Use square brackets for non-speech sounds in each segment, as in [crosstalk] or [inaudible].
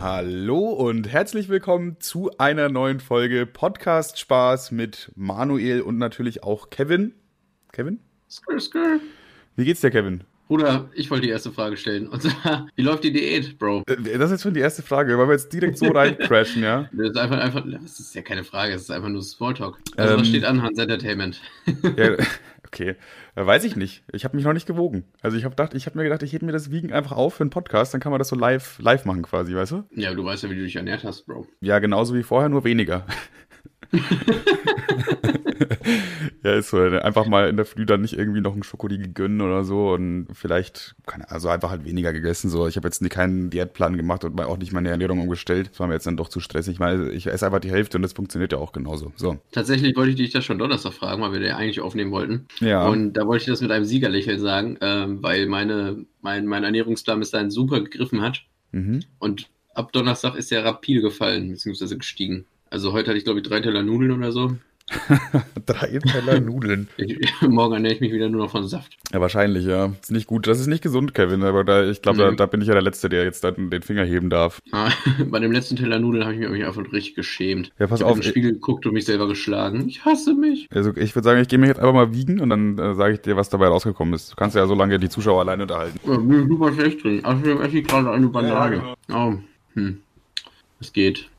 Hallo und herzlich willkommen zu einer neuen Folge Podcast Spaß mit Manuel und natürlich auch Kevin. Kevin? Skr, skr. Wie geht's dir, Kevin? Bruder, ich wollte die erste Frage stellen. Und zwar, wie läuft die Diät, Bro? Äh, Das ist jetzt schon die erste Frage, weil wir jetzt direkt so reincrashen, [laughs] ja? Das ist einfach, einfach, das ist ja keine Frage, das ist einfach nur Smalltalk. Also, Ähm, was steht an, Hans Entertainment? ja [laughs] okay, Äh, weiß ich nicht. Ich habe mich noch nicht gewogen. Also ich habe gedacht, ich habe mir gedacht, ich hebe mir das Wiegen einfach auf für einen Podcast, dann kann man das so live, live machen quasi, weißt du? Ja, du weißt ja, wie du dich ernährt hast, Bro. Ja, genauso wie vorher, nur weniger. [laughs] ja, ist so. Einfach mal in der Früh dann nicht irgendwie noch einen Schokoriegel gönnen oder so und vielleicht, also einfach halt weniger gegessen. So, ich habe jetzt keinen Diätplan gemacht und auch nicht meine Ernährung umgestellt. Das war mir jetzt dann doch zu stressig. Ich meine, ich esse einfach die Hälfte und das funktioniert ja auch genauso. So. Tatsächlich wollte ich dich das schon Donnerstag fragen, weil wir ja eigentlich aufnehmen wollten. Ja. Und da wollte ich das mit einem Siegerlächeln sagen, ähm, weil meine, mein, mein Ernährungsplan bis dahin super gegriffen hat. Mhm. Und ab Donnerstag ist der rapide gefallen, beziehungsweise gestiegen. Also heute hatte ich, glaube ich, drei Teller Nudeln oder so. [laughs] Drei Teller Nudeln. Ich, [laughs] morgen ernähre ich mich wieder nur noch von Saft. Ja, wahrscheinlich, ja. Ist nicht gut. Das ist nicht gesund, Kevin, aber da, ich glaube, da, Nee. da bin ich ja der Letzte, der jetzt den Finger heben darf. Ah, [laughs] Bei dem letzten Teller Nudeln habe ich mich einfach richtig geschämt. Ja, pass ich habe auf. in den Spiegel geguckt und mich selber geschlagen. Ich hasse mich. Also ich würde sagen, ich gehe mich jetzt einfach mal wiegen und dann äh, sage ich dir, was dabei rausgekommen ist. Du kannst ja so lange die Zuschauer alleine unterhalten. Ja, bin super schlecht drin. Außerdem esse ich gerade eine Banane. Oh, hm. Es geht.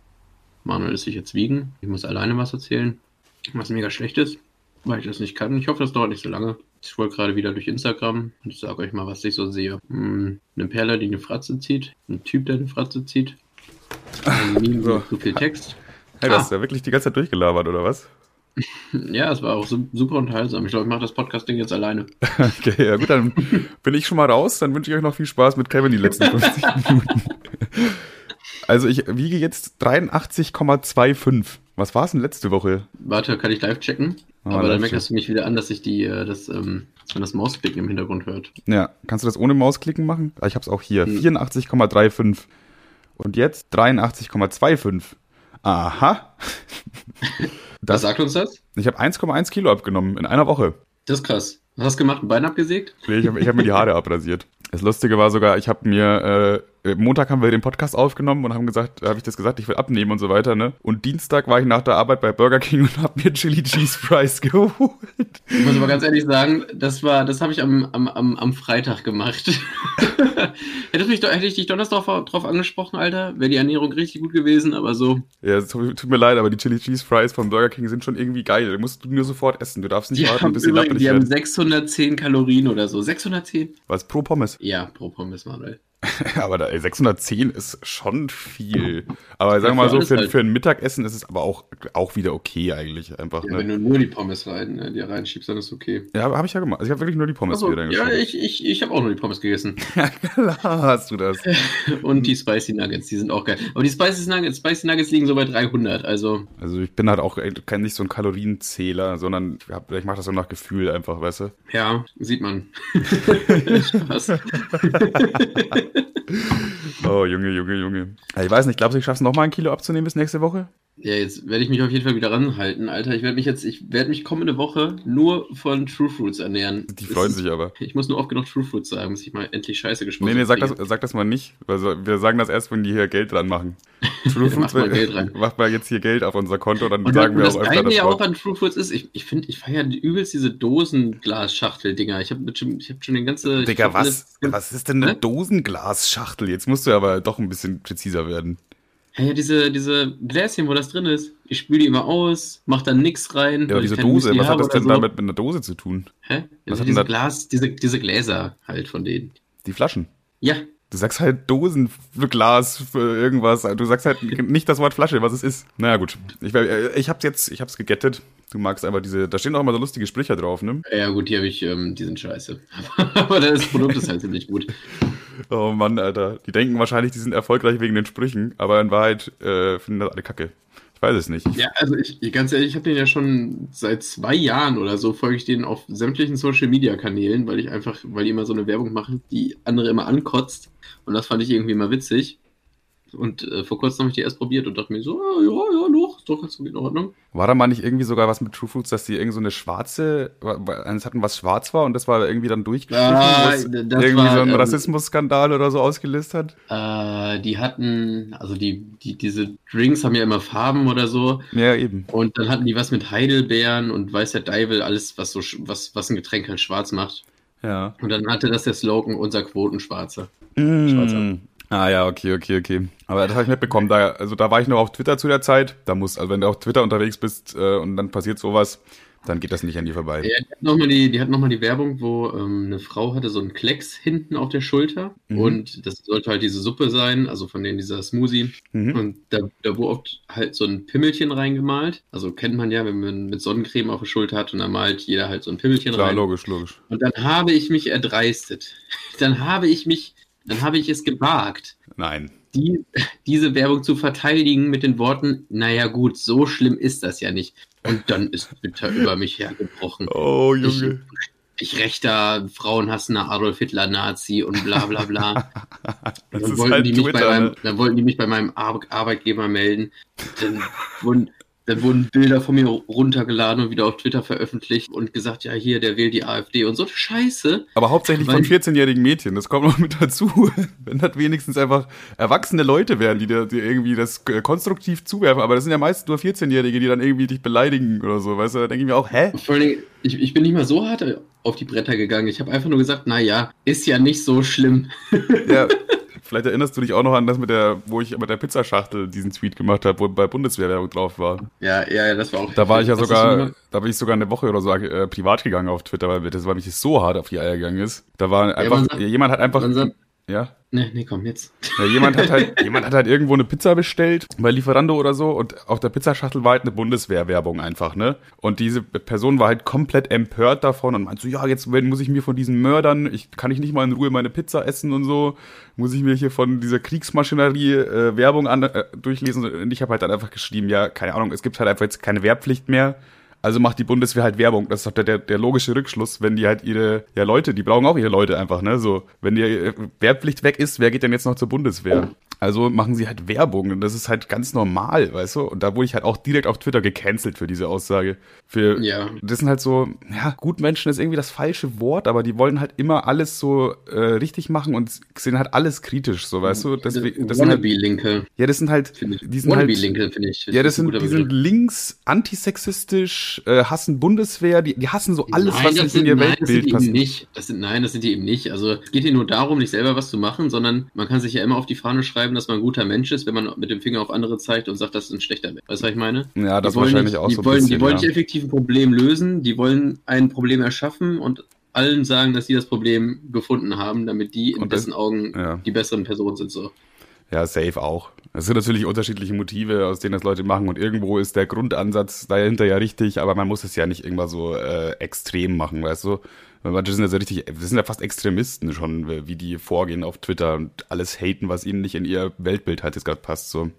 Manuel ist sich jetzt wiegen. Ich muss alleine was erzählen, was mega schlecht ist, weil ich das nicht kann. Ich hoffe, das dauert nicht so lange. Ich scroll gerade wieder durch Instagram und ich sage euch mal, was ich so sehe. Hm, eine Perle, die eine Fratze zieht. Ein Typ, der eine Fratze zieht. Ein Meme So. zu viel Text. Hey, das ist ja wirklich die ganze Zeit durchgelabert, oder was? [laughs] Ja, es war auch su- super unterhaltsam. Ich glaube, ich mache das Podcast-Ding jetzt alleine. [laughs] Okay, ja gut, dann bin ich schon mal raus. Dann wünsche ich euch noch viel Spaß mit Kevin die letzten [laughs] 50 Minuten. Also ich wiege jetzt 83,25. Was war es denn letzte Woche? Warte, kann ich live checken? Ah, Aber dann meckerst du mich wieder an, dass ich die, äh, das, ähm, dass man das Mausklicken im Hintergrund hört. Ja, kannst du das ohne Mausklicken machen? Ah, Ich habe es auch hier. Hm. 84,35. Und jetzt 83,25. Aha. [laughs] Was Das, sagt uns das? ich habe 1,1 Kilo abgenommen in einer Woche. Das ist krass. Was hast du gemacht? Ein Bein abgesägt? Nee, ich habe ich hab mir die Haare abrasiert. Das Lustige war sogar, ich habe mir, äh, Montag haben wir den Podcast aufgenommen und haben gesagt, habe ich das gesagt, ich will abnehmen und so weiter, ne? Und Dienstag war ich nach der Arbeit bei Burger King [laughs] und habe mir Chili Cheese Fries geholt. Ich muss aber ganz ehrlich sagen, das war, das habe ich am, am, am, am Freitag gemacht. [laughs] Hättest mich doch, hätte ich dich Donnerstag drauf, angesprochen, Alter, wäre die Ernährung richtig gut gewesen, aber so. Ja, es tut, mir leid, aber die Chili Cheese Fries von Burger King sind schon irgendwie geil. Du musst du nur sofort essen. Du darfst nicht Die warten, bis sie die haben werden. 610 Kalorien oder so. 610? Was pro Pommes? Ja, pro Pommes, Manuel. [laughs] aber da, ey, 610 ist schon viel. Aber sagen wir mal so, für, halt. für ein Mittagessen ist es aber auch, auch wieder okay eigentlich. Einfach, Ja, wenn ne? du nur die Pommes rein, äh, die reinschiebst, dann ist okay. Ja, habe ich ja gemacht. Also ich habe wirklich nur die Pommes Achso, wieder ja, ich, ich, ich habe auch nur die Pommes gegessen. [laughs] Ja, klar hast du das. [laughs] Und die Spicy Nuggets, die sind auch geil. Aber die Spicy Nuggets, Spicy Nuggets liegen so bei 300, also Also ich bin halt auch kein nicht so ein Kalorienzähler, sondern ich, hab- ich mache das so nach Gefühl einfach, weißt du? ja, sieht man. Spaß. [laughs] Oh, Junge, Junge, Junge. Ich weiß nicht, glaubst du, ich schaff's noch mal ein Kilo abzunehmen bis nächste Woche? Ja, jetzt werde ich mich auf jeden Fall wieder ranhalten, Alter. Ich werde mich jetzt, ich werde mich kommende Woche nur von True Fruits ernähren. Die Das freuen ist- sich aber. Ich muss nur oft genug True Fruits sagen, bis ich mal endlich Scheiße gesprochen Nee, nee, sag das, sag das mal nicht. Also wir sagen das erst, wenn die hier Geld dran machen. [laughs] True Macht mal Geld rein. [laughs] Macht mal jetzt hier Geld auf unser Konto, dann Und, sagen und wir das auch öfter Geile das ja auch an True Fruits ist, ich, ich finde, ich feiere übelst diese Dosenglas-Schachtel-Dinger. Ich habe ich hab schon den ganzen. Digga, was, alles- was ist denn eine Hä? Dosenglasschachtel? Jetzt musst du aber doch ein bisschen präziser werden. Ja, diese, diese Gläschen, wo das drin ist. Ich spüle die immer aus, mach dann nix rein. Ja, diese Dose, Müsli was hat das denn so. damit mit einer Dose zu tun? Hä? Was Also hat diese Glas, diese, diese Gläser halt von denen. Die Flaschen. Ja, Du sagst halt Dosen für Glas, für irgendwas. Du sagst halt [laughs] nicht das Wort Flasche, was es ist. Naja, gut. Ich, äh, ich hab's jetzt, ich hab's gegettet. Du magst einfach diese, da stehen auch immer so lustige Sprüche drauf, ne? ja gut, die habe ich, ähm, die sind scheiße. [laughs] Aber das Produkt ist halt ziemlich gut. Oh Mann, Alter. Die denken wahrscheinlich, die sind erfolgreich wegen den Sprüchen, aber in Wahrheit äh, finden das alle kacke. Ich weiß es nicht. Ja, also ich, ich- ganz ehrlich, ich habe den ja schon seit zwei Jahren oder so, folge ich denen auf sämtlichen Social Media Kanälen, weil ich einfach, weil die immer so eine Werbung machen, die andere immer ankotzt. Und das fand ich irgendwie immer witzig. Und äh, vor kurzem habe ich die erst probiert und dachte mir so, ah, ja, ja, doch, ist doch ganz in Ordnung. War da mal nicht irgendwie sogar was mit True Fruits, dass die irgend so eine schwarze, eines hatten, was schwarz war und das war irgendwie dann durchgestrichen, Ah, was irgendwie war, so einen ähm, Rassismusskandal oder so ausgelöst hat? Äh, die hatten, also die, die, diese Drinks haben ja immer Farben oder so. Ja, eben. Und dann hatten die was mit Heidelbeeren und weiß der Deivel, alles, was so was, was ein Getränk halt schwarz macht. Ja. Und dann hatte das der Slogan, unser Quotenschwarzer. Mm. Schwarzer. Ah ja, okay, okay, okay. Aber das habe ich mitbekommen. Da, also da war ich noch auf Twitter zu der Zeit. Da muss, also wenn du auf Twitter unterwegs bist äh, und dann passiert sowas, dann geht das nicht an dir vorbei. Ja, die hat nochmal die, die, hat noch mal die Werbung, wo ähm, eine Frau hatte so einen Klecks hinten auf der Schulter Mhm. und das sollte halt diese Suppe sein, also von denen dieser Smoothie. Mhm. Und da, da wurde oft halt so ein Pimmelchen reingemalt. Also kennt man ja, wenn man mit Sonnencreme auf der Schulter hat und dann malt jeder halt so ein Pimmelchen Klar, rein. logisch, logisch. Und dann habe ich mich erdreistet. [laughs] Dann habe ich mich, dann habe ich es gewagt, Nein. Die, diese Werbung zu verteidigen mit den Worten, naja gut, so schlimm ist das ja nicht. Und dann ist Twitter über mich hergebrochen. [laughs] Oh, Ich, Junge. ich rechter, Frauenhassender Adolf Hitler Nazi und bla bla bla. [laughs] Dann, wollten halt die mich bei Twitter, meinem, ne? dann wollten die mich bei meinem Ar Arbeitgeber melden. Dann wurden, dann wurden Bilder von mir runtergeladen und wieder auf Twitter veröffentlicht und gesagt, ja hier, der wählt die AfD und so Scheiße. Aber hauptsächlich von Weil- 14-jährigen Mädchen. Das kommt noch mit dazu. [laughs] Wenn das wenigstens einfach erwachsene Leute wären, die dir, irgendwie das äh, konstruktiv zuwerfen. Aber das sind ja meist nur 14-Jährige, die dann irgendwie dich beleidigen oder so. Weißt du, da denke ich mir auch, hä? Vor Dingen, ich, ich bin nicht mal so hart auf die Bretter gegangen. Ich habe einfach nur gesagt, naja, ist ja nicht so schlimm. Ja, [laughs] vielleicht erinnerst du dich auch noch an das mit der, wo ich mit der Pizzaschachtel diesen Tweet gemacht habe, wo bei Bundeswehrwerbung drauf war. Ja, ja, ja, das war auch. Da war ich ja sogar, da bin ich sogar eine Woche oder so äh, privat gegangen auf Twitter, weil das weil mich das so hart auf die Eier gegangen ist. Da war einfach, man sagt- jemand hat einfach, sagt- ja, Nee, nee, komm, jetzt. Ja, jemand hat halt, [laughs] jemand hat halt irgendwo eine Pizza bestellt bei Lieferando oder so und auf der Pizzaschachtel war halt eine Bundeswehrwerbung einfach, ne? Und diese Person war halt komplett empört davon und meinte so, ja, jetzt muss ich mir von diesen Mördern, ich kann ich nicht mal in Ruhe meine Pizza essen und so, muss ich mir hier von dieser Kriegsmaschinerie äh, Werbung an, äh, durchlesen und ich habe halt dann einfach geschrieben, ja, keine Ahnung, es gibt halt einfach jetzt keine Wehrpflicht mehr. Also macht die Bundeswehr halt Werbung. Das ist doch der, der, der logische Rückschluss, wenn die halt ihre, ja Leute, die brauchen auch ihre Leute einfach, ne? So, wenn die äh, Wehrpflicht weg ist, wer geht denn jetzt noch zur Bundeswehr? Also machen sie halt Werbung und das ist halt ganz normal, weißt du? Und da wurde ich halt auch direkt auf Twitter gecancelt für diese Aussage. Für, Ja. das sind halt so, ja, Gutmenschen ist irgendwie das falsche Wort, aber die wollen halt immer alles so äh, richtig machen und sehen halt alles kritisch, so, weißt du? Deswegen, das halt, Wannabe-Linke, ja, das sind halt, die sind halt, Wannabe-Linke, finde ich. ja, das sind, die sind links, antisexistisch, äh, hassen Bundeswehr, die, die hassen so alles, was das nicht sind, in ihr nein, das sind Weltbild die eben passt. nicht. Das sind, nein, das sind die eben nicht. Also es geht hier nur darum, nicht selber was zu machen, sondern man kann sich ja immer auf die Fahne schreiben, dass man ein guter Mensch ist, wenn man mit dem Finger auf andere zeigt und sagt, das ist ein schlechter Mensch. Weißt du, was ich meine? Ja, das die wollen wahrscheinlich nicht, auch die so wollen, bisschen, Die wollen ja. nicht effektiv ein Problem lösen, die wollen ein Problem erschaffen und allen sagen, dass sie das Problem gefunden haben, damit die in Und dessen Augen ja. die besseren Personen sind. So. Ja, safe auch. Es sind natürlich unterschiedliche Motive, aus denen das Leute machen und irgendwo ist der Grundansatz dahinter ja richtig, aber man muss es ja nicht irgendwann so äh, extrem machen, weißt du? Manche sind ja so richtig, das sind ja fast Extremisten schon, wie die vorgehen auf Twitter und alles haten, was ihnen nicht in ihr Weltbild halt jetzt gerade passt, so.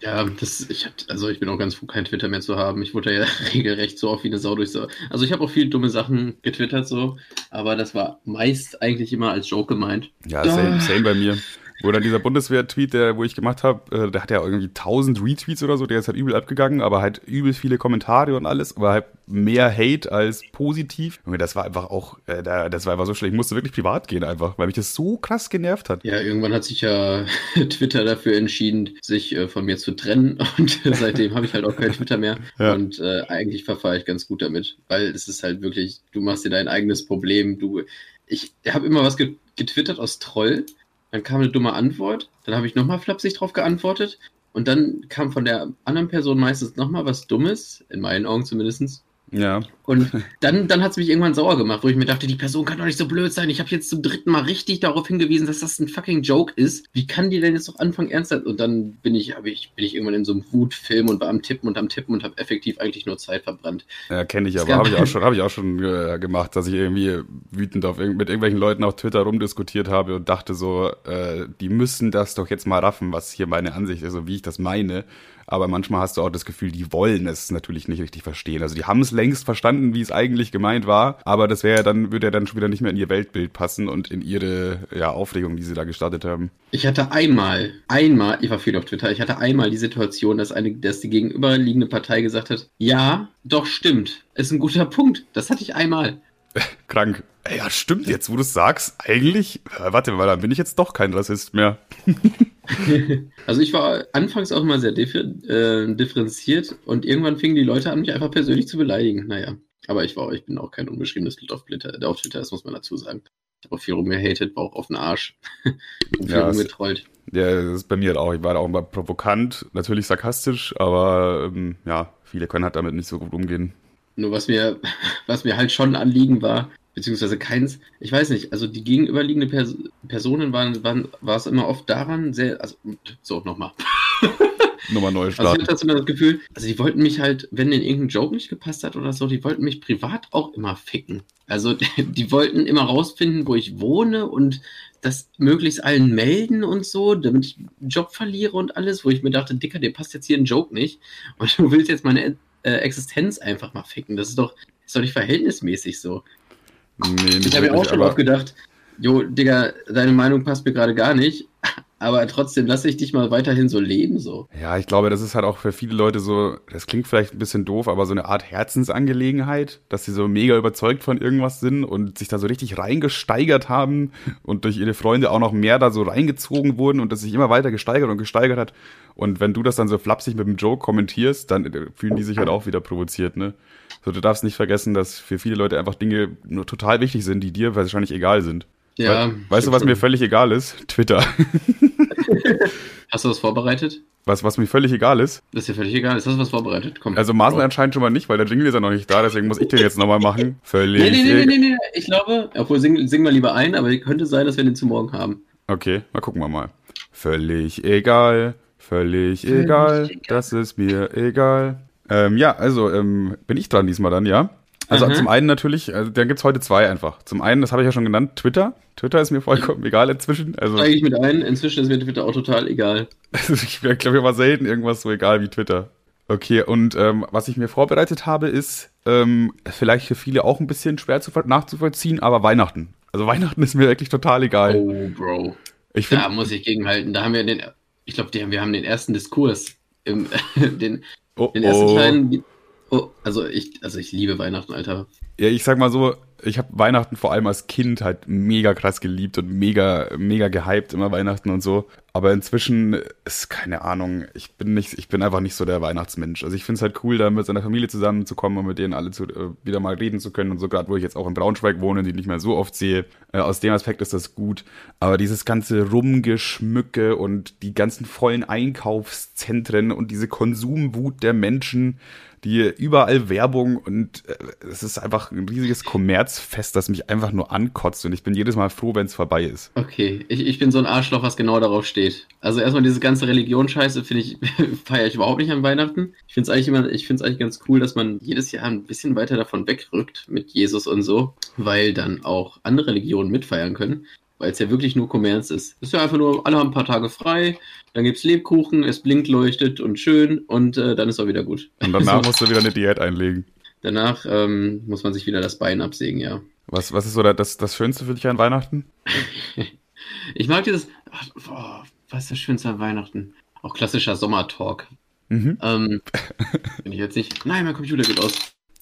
Ja, das, ich hab, also ich bin auch ganz froh, kein Twitter mehr zu haben. Ich wurde ja [laughs] regelrecht so oft wie eine Sau durch so. Also ich habe auch viel dumme Sachen getwittert so, aber das war meist eigentlich immer als Joke gemeint. Ja, same, same bei mir. Dann dieser Bundeswehr-Tweet, der, wo ich gemacht habe, äh, der hat ja irgendwie 1000 Retweets oder so, der ist halt übel abgegangen, aber halt übel viele Kommentare und alles, aber halt mehr Hate als positiv. Junge, das war einfach auch, äh, da- das war einfach so schlecht. Ich musste wirklich privat gehen einfach, weil mich das so krass genervt hat. Ja, irgendwann hat sich ja [laughs] Twitter dafür entschieden, sich äh, von mir zu trennen [laughs] und seitdem habe ich halt auch kein Twitter mehr Ja. und äh, eigentlich verfahre ich ganz gut damit, weil es ist halt wirklich, du machst dir dein eigenes Problem, du, ich habe immer was ge getwittert aus Troll, dann kam eine dumme Antwort, dann habe ich nochmal flapsig drauf geantwortet und dann kam von der anderen Person meistens nochmal was Dummes, in meinen Augen zumindestens. Ja, Und [laughs] dann, dann hat es mich irgendwann sauer gemacht, wo ich mir dachte, die Person kann doch nicht so blöd sein. Ich habe jetzt zum dritten Mal richtig darauf hingewiesen, dass das ein fucking Joke ist. Wie kann die denn jetzt noch anfangen, ernsthaft? Und dann bin ich, hab ich, bin ich irgendwann in so einem Wutfilm und war am Tippen und am Tippen und habe effektiv eigentlich nur Zeit verbrannt. ja kenne ich, aber habe ich auch schon, habe ich auch schon äh, gemacht, dass ich irgendwie wütend auf irg mit irgendwelchen Leuten auf Twitter rumdiskutiert habe und dachte so, äh, die müssen das doch jetzt mal raffen, was hier meine Ansicht ist und wie ich das meine. Aber manchmal hast du auch das Gefühl, die wollen es natürlich nicht richtig verstehen. Also die haben es längst verstanden, wie es eigentlich gemeint war, aber das wäre ja dann, würde ja dann schon wieder nicht mehr in ihr Weltbild passen und in ihre ja, Aufregung, die sie da gestartet haben. Ich hatte einmal, einmal, ich war viel auf Twitter, ich hatte einmal die Situation, dass eine, dass die gegenüberliegende Partei gesagt hat, ja, doch stimmt, ist ein guter Punkt. Das hatte ich einmal. [laughs] Krank. Ja, stimmt jetzt, wo du es sagst. Eigentlich, äh, warte mal, dann bin ich jetzt doch kein Rassist mehr. [laughs] [laughs] also ich war anfangs auch immer sehr äh, differenziert und irgendwann fingen die Leute an, mich einfach persönlich zu beleidigen. Naja, aber ich war, ich bin auch kein unbeschriebenes Bild auf Twitter, auf Twitter, das muss man dazu sagen. Ich habe auch viel rumgehatet, war auch auf den Arsch und [laughs] viel Ja, rumgetrollt. Ja, das ist bei mir halt auch. Ich war da auch immer provokant, natürlich sarkastisch, aber ähm, ja, viele können halt damit nicht so gut umgehen. Nur was mir, [laughs] was mir halt schon ein Anliegen war, beziehungsweise keins, ich weiß nicht, also die gegenüberliegende Pers Personen waren, waren, war es immer oft daran, sehr, also, so, nochmal. [laughs] Nochmal neu Also ich starten. hatte das Gefühl, also die wollten mich halt, wenn denen irgendein Joke nicht gepasst hat oder so, die wollten mich privat auch immer ficken. Also [laughs] die wollten immer rausfinden, wo ich wohne und das möglichst allen melden und so, damit ich einen Job verliere und alles, wo ich mir dachte, Dicker, dir passt jetzt hier ein Joke nicht und [laughs] du willst jetzt meine äh, Existenz einfach mal ficken. Das ist doch, ist doch nicht verhältnismäßig so. Nee, Ich habe mir auch schon oft gedacht, jo, Digga, deine Meinung passt mir gerade gar nicht, aber trotzdem lasse ich dich mal weiterhin so leben, so. Ja, ich glaube, das ist halt auch für viele Leute so, das klingt vielleicht ein bisschen doof, aber so eine Art Herzensangelegenheit, dass sie so mega überzeugt von irgendwas sind und sich da so richtig reingesteigert haben und durch ihre Freunde auch noch mehr da so reingezogen wurden und das sich immer weiter gesteigert und gesteigert hat. Und wenn du das dann so flapsig mit dem Joke kommentierst, dann äh, fühlen die sich halt auch wieder provoziert, ne? So, du darfst nicht vergessen, dass für viele Leute einfach Dinge nur total wichtig sind, die dir wahrscheinlich egal sind. Ja. We weißt du, was mir völlig egal ist? Twitter. [laughs] Hast du was vorbereitet? Was, was mir völlig egal ist? Das ist dir völlig egal. Ist das was vorbereitet? Komm. Also Marcel anscheinend schon mal nicht, weil der Jingle ist ja noch nicht da, deswegen muss ich den jetzt nochmal machen. [laughs] Völlig. Nee, nee, nee, nee, egal. nee, nee. Ich glaube, obwohl sing, sing mal lieber ein, aber könnte sein, dass wir den zu morgen haben. Okay, mal gucken wir mal. Völlig egal, völlig egal, das ist mir egal. Ähm, ja, also ähm, bin ich dran diesmal dann, ja? Also Aha. zum einen natürlich, also dann gibt's heute zwei einfach. Zum einen, das habe ich ja schon genannt, Twitter. Twitter ist mir vollkommen egal inzwischen. Also Steige ich mit ein. Inzwischen ist mir Twitter auch total egal. [laughs] ich glaube, ich war selten irgendwas so egal wie Twitter. Okay, und ähm, was ich mir vorbereitet habe, ist ähm, vielleicht für viele auch ein bisschen schwer zu, nachzuvollziehen, aber Weihnachten. Also Weihnachten ist mir wirklich total egal. Oh, Bro. Ich Da finde, muss ich gegenhalten. Da haben wir den, ich glaube, wir haben den ersten Diskurs. Im, [laughs] den, oh, den ersten oh. kleinen. Oh, also ich, also ich liebe Weihnachten, Alter. Ja, ich sag mal so, ich habe Weihnachten vor allem als Kind halt mega krass geliebt und mega, mega gehypt, immer Weihnachten und so. Aber inzwischen ist keine Ahnung, ich bin nicht, ich bin einfach nicht so der Weihnachtsmensch. Also ich finde es halt cool, da mit seiner Familie zusammenzukommen und mit denen alle zu, äh, wieder mal reden zu können und so, gerade wo ich jetzt auch in Braunschweig wohne, die nicht mehr so oft sehe. Äh, aus dem Aspekt ist das gut. Aber dieses ganze Rumgeschmücke und die ganzen vollen Einkaufszentren und diese Konsumwut der Menschen, die überall Werbung und äh, es ist einfach ein riesiges Kommerzfest, das mich einfach nur ankotzt und ich bin jedes Mal froh, wenn es vorbei ist. Okay, ich, ich bin so ein Arschloch, was genau darauf steht. Also erstmal diese ganze Religionsscheiße finde ich, [laughs] feiere ich überhaupt nicht an Weihnachten. Ich finde es eigentlich immer, ich finde es eigentlich ganz cool, dass man jedes Jahr ein bisschen weiter davon wegrückt mit Jesus und so, weil dann auch andere Religionen mitfeiern können. Weil es ja wirklich nur Kommerz ist. Es ist ja einfach nur, alle haben ein paar Tage frei, dann gibt's Lebkuchen, es blinkt, leuchtet und schön und äh, dann ist auch wieder gut. Und danach [laughs] musst du wieder eine Diät einlegen. danach ähm, muss man sich wieder das Bein absägen, ja. Was, was ist so da- das, das Schönste für dich an Weihnachten? [laughs] Ich mag dieses. Boah, was ist das Schönste an Weihnachten? Auch klassischer Sommertalk. Mhm. Ähm, [laughs] wenn ich jetzt nicht. Nein, mein Computer geht aus.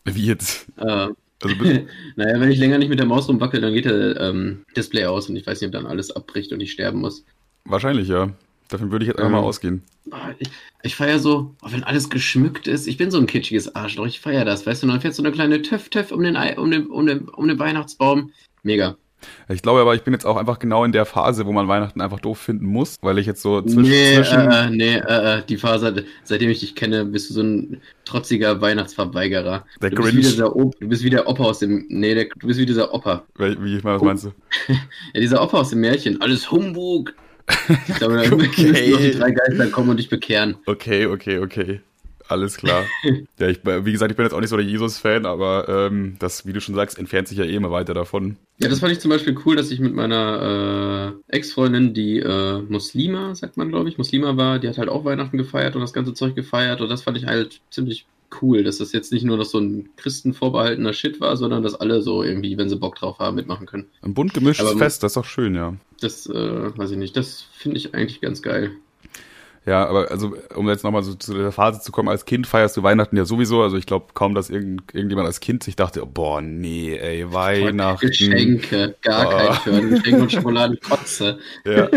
Wie jetzt? Äh, Also bitte, [laughs] naja, wenn ich länger nicht mit der Maus rumwackel, dann geht der ähm, Display aus und ich weiß nicht, ob dann alles abbricht und ich sterben muss. wahrscheinlich ja. Davon würde ich jetzt einfach mal Ähm. ausgehen. Ah, Ich, ich feiere so, oh, wenn alles geschmückt ist. Ich bin so ein kitschiges Arschloch. Ich feiere das, weißt du? Und dann fährt so eine kleine Töff-Töff um den, Ei- um, den, um, den, um den Weihnachtsbaum. Mega. Ich glaube aber, ich bin jetzt auch einfach genau in der Phase, wo man Weihnachten einfach doof finden muss, weil ich jetzt so zwischen, nee, zwischen äh, nee, äh, äh, die Phase, seitdem ich dich kenne, bist du so ein trotziger Weihnachtsverweigerer. Der du, bist Grinch. wie dieser o du bist wie der Opa aus dem. Nee, der, du bist wie dieser Opa. Wel- wie ich mal, was Oh. meinst du? [laughs] Ja, dieser Opa aus dem Märchen. Alles Humbug. Ich glaube, da [laughs] Okay. müssen noch die drei Geister kommen und dich bekehren. Okay, okay, okay. Alles klar. [laughs] ja, ich, wie gesagt, ich bin jetzt auch nicht so der Jesus-Fan, aber ähm, das, wie du schon sagst, entfernt sich ja eh immer weiter davon. Ja, das fand ich zum Beispiel cool, dass ich mit meiner äh, Ex-Freundin, die äh, Muslima, sagt man glaube ich, Muslima war, die hat halt auch Weihnachten gefeiert und das ganze Zeug gefeiert und das fand ich halt ziemlich cool, dass das jetzt nicht nur noch so ein Christen vorbehaltener Shit war, sondern dass alle so irgendwie, wenn sie Bock drauf haben, mitmachen können. Ein bunt gemischtes Fest, das ist doch schön, ja. Das, äh, weiß ich nicht, das finde ich eigentlich ganz geil. Ja, aber also, um jetzt nochmal so zu der Phase zu kommen, als Kind feierst du Weihnachten ja sowieso. Also ich glaube kaum, dass irgend, irgendjemand als Kind sich dachte, boah, nee, ey, Weihnachten. Geschenke, gar oh. kein Turn, Geschenke und Schokolade, [laughs] Kotze. Ja.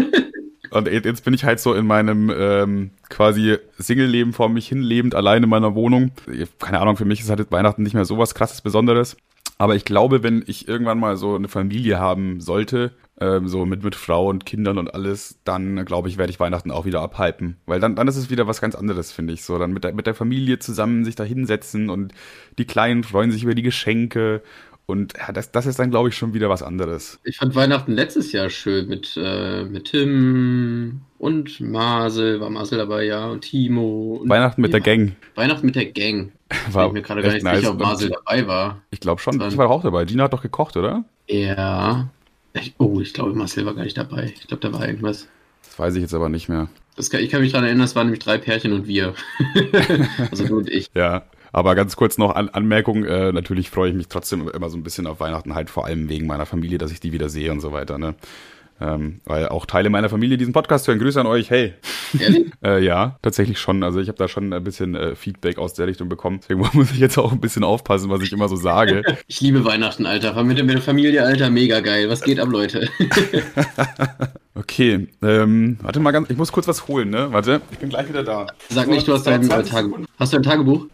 Und jetzt bin ich halt so in meinem ähm, quasi Single-Leben vor mich hin lebend, allein in meiner Wohnung. Keine Ahnung, für mich ist halt Weihnachten nicht mehr so was krasses Besonderes. Aber ich glaube, wenn ich irgendwann mal so eine Familie haben sollte, ähm, so mit, mit Frau und Kindern und alles, dann glaube ich, werde ich Weihnachten auch wieder abhypen. Weil dann, dann ist es wieder was ganz anderes, finde ich. So, dann mit der, mit der Familie zusammen sich da hinsetzen und die Kleinen freuen sich über die Geschenke und ja, das, das ist dann, glaube ich, schon wieder was anderes. Ich fand Weihnachten letztes Jahr schön mit, äh, mit Tim und Marcel, war Marcel dabei, ja, und Timo. Und Weihnachten mit ja. der Gang. Weihnachten mit der Gang. [laughs] War ich mir gerade gar nicht nice. sicher, ob Marcel dabei war. Ich glaube schon, ich war auch dabei. Gina hat doch gekocht, oder? Ja. Ich, oh, ich glaube, Marcel war gar nicht dabei. Ich glaube, da war irgendwas. Das weiß ich jetzt aber nicht mehr. Kann, ich kann mich daran erinnern, es waren nämlich drei Pärchen und wir. [laughs] also du und ich. Ja. Aber ganz kurz noch an Anmerkung, äh, natürlich freue ich mich trotzdem immer so ein bisschen auf Weihnachten, halt vor allem wegen meiner Familie, dass ich die wieder sehe und so weiter. Ne? Ähm, weil auch Teile meiner Familie diesen Podcast hören. Grüße an euch. Hey. [laughs] Äh, ja, tatsächlich schon. Also ich habe da schon ein bisschen äh, Feedback aus der Richtung bekommen. Deswegen [laughs] muss ich jetzt auch ein bisschen aufpassen, was ich immer so sage. [laughs] ich liebe Weihnachten, Alter. Mit der Familie, Alter, mega geil. Was geht ab, Leute? okay, ähm, warte mal ganz, ich muss kurz was holen, ne? Warte, ich bin gleich wieder da. Sag nicht, du hast dein äh, Tagebuch. Hast du ein Tagebuch?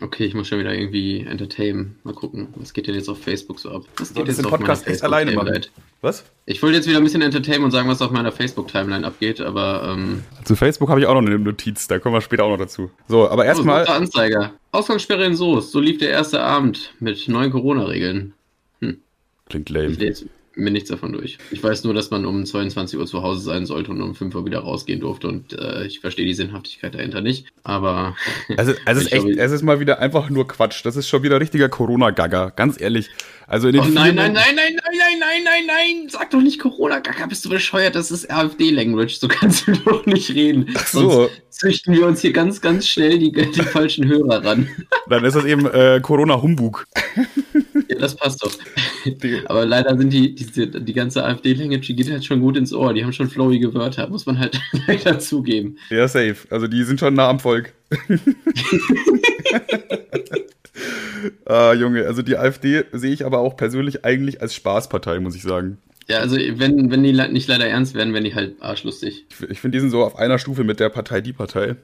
Okay, ich muss schon wieder irgendwie entertainen. Mal gucken, was geht denn jetzt auf Facebook so ab? Was geht jetzt auf Podcast echt alleine machen. Was? Ich wollte jetzt wieder ein bisschen entertainen und sagen, was auf meiner Facebook-Timeline abgeht, aber. Ähm Zu Facebook habe ich auch noch eine Notiz, da kommen wir später auch noch dazu. So, aber erstmal. Oh, Anzeiger. Ausgangssperre in Soest. So lief der erste Abend mit neuen Corona-Regeln. Hm. Klingt lame. Mir nichts davon durch. Ich weiß nur, dass man um 22 Uhr zu Hause sein sollte und um 5 Uhr wieder rausgehen durfte und äh, ich verstehe die Sinnhaftigkeit dahinter nicht. Aber. [laughs] Also, also es, ist echt, es ist mal wieder einfach nur Quatsch. Das ist schon wieder richtiger Corona-Gagger. Ganz ehrlich. Also in den oh, nein, nein, nein, nein, nein, nein, nein, nein, nein. Sag doch nicht Corona-Gagger. Bist du bescheuert? Das ist AfD-Language. So [laughs] kannst du doch nicht reden. Ach so. Sonst züchten wir uns hier ganz, ganz schnell die, die falschen Hörer ran. Dann ist das eben äh, Corona-Humbug. [laughs] Ja, das passt doch. [laughs] Aber leider sind die, die, die ganze AfD-Language, die geht halt schon gut ins Ohr. Die haben schon flowige Wörter, muss man halt [laughs] leider zugeben. Ja, safe. Also die sind schon nah am Volk. [laughs] ah, Junge, also die AfD sehe ich aber auch persönlich eigentlich als Spaßpartei, muss ich sagen. Ja, also wenn, wenn die nicht leider ernst werden, werden die halt arschlustig. Ich, ich finde, die sind so auf einer Stufe mit der Partei Die Partei.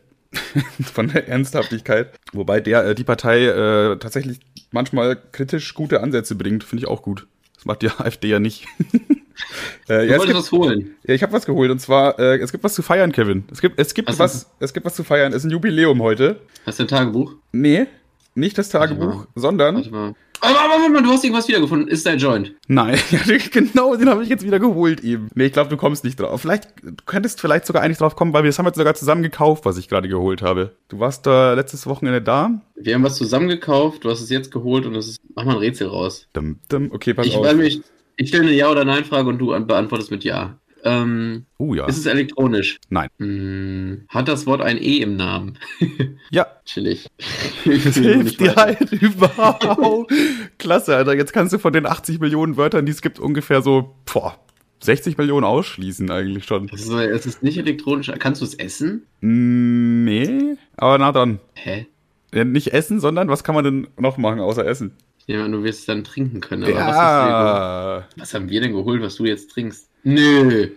[laughs] von der Ernsthaftigkeit. Wobei der, äh, die Partei äh, tatsächlich manchmal kritisch gute Ansätze bringt, finde ich auch gut. Das macht die [laughs] AfD ja nicht. [laughs] äh, ja, du wolltest was holen. Ja, ich habe was geholt und zwar, äh, es gibt was zu feiern, Kevin. Es gibt, es gibt Hast was, es gibt was zu feiern. Es ist ein Jubiläum heute. Hast du ein Tagebuch? Nee, nicht das Tagebuch, sondern. Warte mal. Aber, aber, aber, du hast irgendwas wiedergefunden. Ist dein Joint? Nein, [laughs] genau, den habe ich jetzt wieder geholt eben. Nee, ich glaube, du kommst nicht drauf. Vielleicht, du könntest vielleicht sogar eigentlich drauf kommen, weil wir das haben jetzt sogar zusammen gekauft, was ich gerade geholt habe. Du warst da letztes Wochenende da. Wir haben was zusammen gekauft, du hast es jetzt geholt und das ist, mach mal ein Rätsel raus. Dum, dum. Okay, pass ich, auf. Mich, ich stelle eine Ja- oder Nein-Frage und du beantwortest mit Ja. Ähm, oh ja. Ist es elektronisch? Nein. Hm, hat das Wort ein E im Namen? [laughs] ja. Chillig. Das [laughs] hilft dir halt [laughs] überhaupt. Klasse, Alter. Jetzt kannst du von den 80 Millionen Wörtern, die es gibt, ungefähr so, boah, 60 Millionen ausschließen eigentlich schon. Also, es ist nicht elektronisch. Kannst du es essen? Nee, aber na dann. Hä? Ja, nicht essen, sondern was kann man denn noch machen außer essen? Ich nehme an, du wirst es dann trinken können. Aber ja. was, was haben wir denn geholt, was du jetzt trinkst? Nö.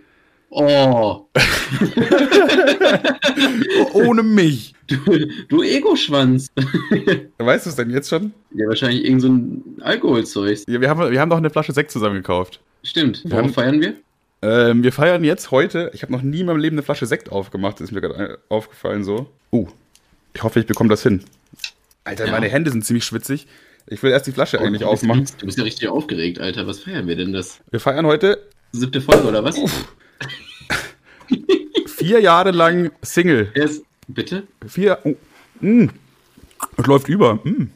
Oh. [laughs] Ohne mich. Du, du Ego-Schwanz. Weißt du es denn jetzt schon? Ja, wahrscheinlich irgend so ein Alkoholzeug. Ja, wir haben, wir haben doch eine Flasche Sekt zusammen gekauft. Stimmt. Warum feiern wir? Ähm, wir feiern jetzt heute. Ich habe noch nie in meinem Leben eine Flasche Sekt aufgemacht. Das ist mir gerade aufgefallen so. Uh, ich hoffe, ich bekomme das hin. Alter, ja. meine Hände sind ziemlich schwitzig. Ich will erst die Flasche oh, eigentlich aufmachen. Du bist ja richtig aufgeregt, Alter. Was feiern wir denn das? Wir feiern heute Siebte Folge, oder was? Vier Jahre lang Single. Yes. Bitte? Vier. Oh. Mm. Es läuft über. Hm.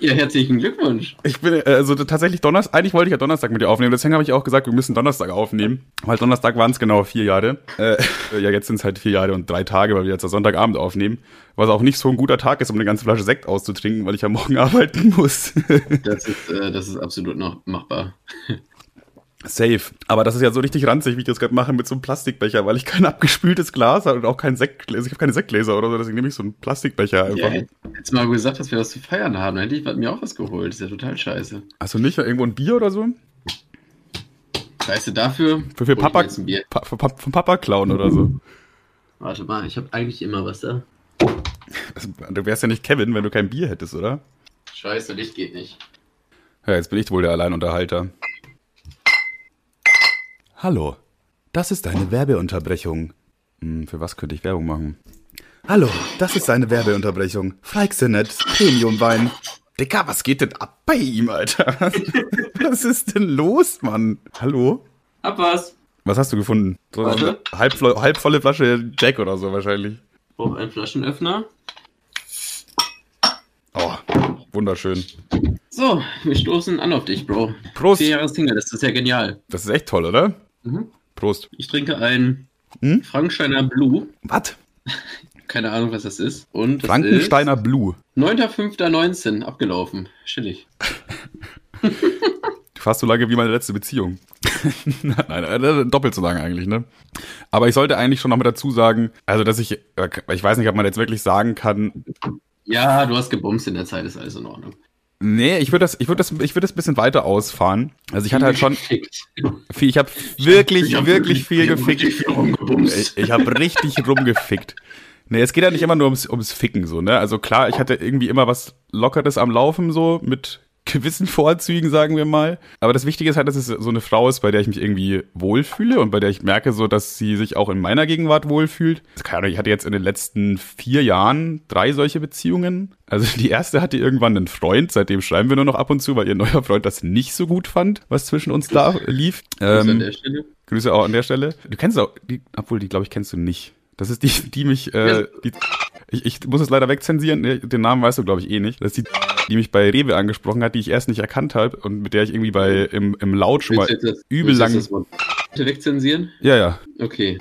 Ja, herzlichen Glückwunsch. Ich bin, äh, also tatsächlich Donnerstag, eigentlich wollte ich ja Donnerstag mit dir aufnehmen, deswegen habe ich auch gesagt, wir müssen Donnerstag aufnehmen. Weil Donnerstag waren es genau vier Jahre. Äh, [laughs] ja, jetzt sind es halt vier Jahre und drei Tage, weil wir jetzt am Sonntagabend aufnehmen. Was auch nicht so ein guter Tag ist, um eine ganze Flasche Sekt auszutrinken, weil ich ja morgen [laughs] arbeiten muss. Das ist, äh, das ist absolut noch machbar. Safe. Aber das ist ja so richtig ranzig, wie ich das gerade mache mit so einem Plastikbecher, weil ich kein abgespültes Glas habe und auch kein Sektgläser. Ich habe keine Sektgläser oder so, deswegen nehme ich so einen Plastikbecher einfach. Ja, hättest mal gesagt, dass wir was zu feiern haben, dann hätte ich mir auch was geholt. Das ist ja total scheiße. Du nicht irgendwo ein Bier oder so? Du, dafür. Für, für Papa, pa, pa, von Papa klauen oder so. Warte mal, ich habe eigentlich immer was da. Also, du wärst ja nicht Kevin, wenn du kein Bier hättest, oder? Scheiße, Licht geht nicht. Ja, jetzt bin ich wohl der Alleinunterhalter. Hallo, das ist eine Werbeunterbrechung. Hm, für was könnte ich Werbung machen? Hallo, das ist eine Werbeunterbrechung. Freixinet, Premiumwein. Dicker, was geht denn ab bei ihm, Alter? [laughs] Was, was ist denn los, Mann? Hallo? Hab was. Was hast du gefunden? So eine halb, halbvolle Flasche Jack oder so wahrscheinlich. Brauch einen Flaschenöffner. Oh, wunderschön. So, wir stoßen an auf dich, Bro. Prost. Vier Jahre Single, das ist ja genial. Das ist echt toll, oder? Mhm. Prost. Ich trinke ein Hm? Frankensteiner Blue. Was? [laughs] Keine Ahnung, was das ist. Und das Frankensteiner Blue. ist 9.5.19 abgelaufen. Chillig. [laughs] Fast so lange wie meine letzte Beziehung. [laughs] Nein, äh, doppelt so lange eigentlich, ne? Aber ich sollte eigentlich schon noch mit dazu sagen, also dass ich, äh, ich weiß nicht, ob man jetzt wirklich sagen kann, Ja, du hast gebumst in der Zeit, ist alles in Ordnung. Nee, ich würde das, ich würde das, ich würde das ein bisschen weiter ausfahren. Also ich hatte halt schon viel, ich habe wirklich, Ich hab wirklich viel ich hab gefickt. viel rumgebumst. Ich, ich habe richtig [laughs] rumgefickt. Nee, es geht ja nicht immer nur ums, ums Ficken so, ne? Also klar, ich hatte irgendwie immer was Lockeres am Laufen so mit gewissen Vorzügen, sagen wir mal. Aber das Wichtige ist halt, dass es so eine Frau ist, bei der ich mich irgendwie wohlfühle und bei der ich merke so, dass sie sich auch in meiner Gegenwart wohlfühlt. Keine Ahnung, ich hatte jetzt in den letzten vier Jahren drei solche Beziehungen. Also die erste hatte irgendwann einen Freund, seitdem schreiben wir nur noch ab und zu, weil ihr neuer Freund das nicht so gut fand, was zwischen uns da lief. Also an Ähm, der Stelle. Grüße auch an der Stelle. Du kennst auch, die, obwohl die, glaube ich, kennst du nicht. Das ist die, die mich, äh, die, ich, ich muss es leider wegzensieren, den Namen weißt du, glaube ich, eh nicht. Das ist die, die mich bei Rewe angesprochen hat, die ich erst nicht erkannt habe und mit der ich irgendwie bei im, im Laut schon mal das- übel lang. das wegzensieren? Ja, ja. Okay.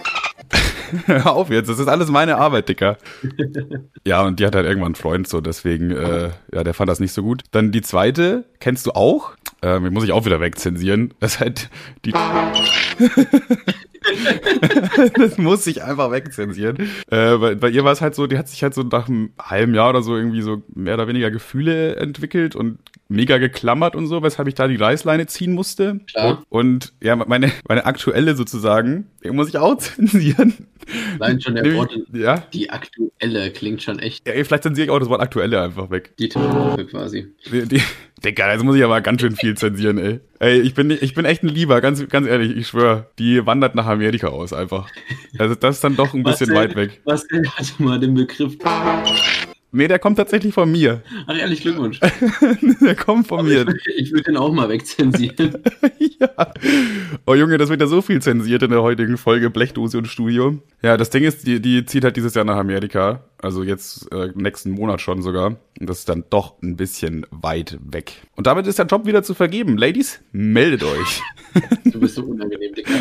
[laughs] Hör auf jetzt, das ist alles meine Arbeit, Dicker. [laughs] ja, und die hat halt irgendwann einen Freund, so deswegen, äh, ja, der fand das nicht so gut. Dann die zweite, kennst du auch? Ähm, die muss ich auch wieder wegzensieren. Das ist halt die. [laughs] [laughs] das muss ich einfach wegzensieren. Äh, bei, bei ihr war es halt so, die hat sich halt so nach einem halben Jahr oder so irgendwie so mehr oder weniger Gefühle entwickelt und mega geklammert und so, weshalb ich da die Reißleine ziehen musste. Klar. Und ja, meine, meine aktuelle sozusagen, die muss ich auch [laughs] zensieren. Allein schon der Wort, Ja, die aktuelle klingt schon echt ja, vielleicht zensiere ich auch das Wort aktuelle einfach weg. die Taufe quasi. Die, die, Digga, jetzt muss ich aber ganz schön viel zensieren, ey. Ey, ich bin, ich bin echt ein Lieber, ganz, ganz ehrlich, ich schwöre. Die wandert nach Amerika aus einfach. Also das ist dann doch ein bisschen Was weit weg. Was denn? Warte mal, den Begriff. Nee, der kommt tatsächlich von mir. Ach, ehrlich, Glückwunsch. [laughs] Der kommt von mir. Ich würde den auch mal wegzensieren. [laughs] ja. Oh Junge, das wird ja so viel zensiert in der heutigen Folge Blechdose und Studio. Ja, das Ding ist, die, die zieht halt dieses Jahr nach Amerika. Also jetzt äh, nächsten Monat schon sogar. Und das ist dann doch ein bisschen weit weg. Und damit ist der Job wieder zu vergeben. Ladies, meldet euch. [laughs] Du bist so unangenehm, Dicker.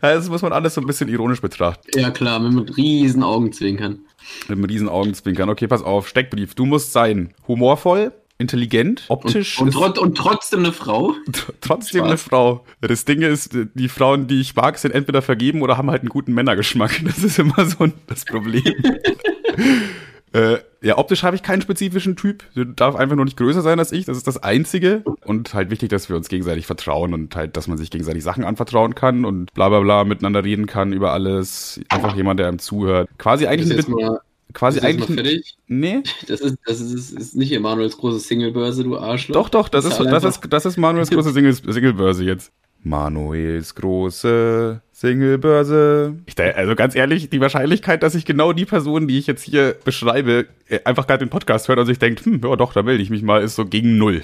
Das muss man alles so ein bisschen ironisch betrachten. Ja, klar, mit riesen Augen zwinkern. Mit einem riesen Augenzwinkern. Okay, pass auf, Steckbrief. Du musst sein humorvoll, intelligent, optisch. Und, trot und trotzdem eine Frau. [laughs] Trotzdem Spaß. eine Frau. Das Ding ist, die Frauen, die ich mag, sind entweder vergeben oder haben halt einen guten Männergeschmack. Das ist immer so ein- das Problem. [laughs] äh, ja, optisch habe ich keinen spezifischen Typ. Sie darf einfach nur nicht größer sein als ich. Das ist das Einzige. Und halt wichtig, dass wir uns gegenseitig vertrauen und halt, dass man sich gegenseitig Sachen anvertrauen kann und bla bla bla miteinander reden kann über alles. Einfach jemand, der einem zuhört. Quasi eigentlich Ist eine, mal, quasi ist mal eigentlich. ein- fertig. Nee, Das ist, das ist, ist nicht Emanuels große Singlebörse, du Arschloch. Doch, doch, das Ist ist, halt das einfach- ist, das ist Manuels große [laughs] Single, Singlebörse jetzt. Manuels große Singlebörse. Also ganz ehrlich, die Wahrscheinlichkeit, dass ich genau die Person, die ich jetzt hier beschreibe, äh, einfach gerade den Podcast hört und sich denkt, hm, ja doch, da melde ich mich mal, ist so gegen null.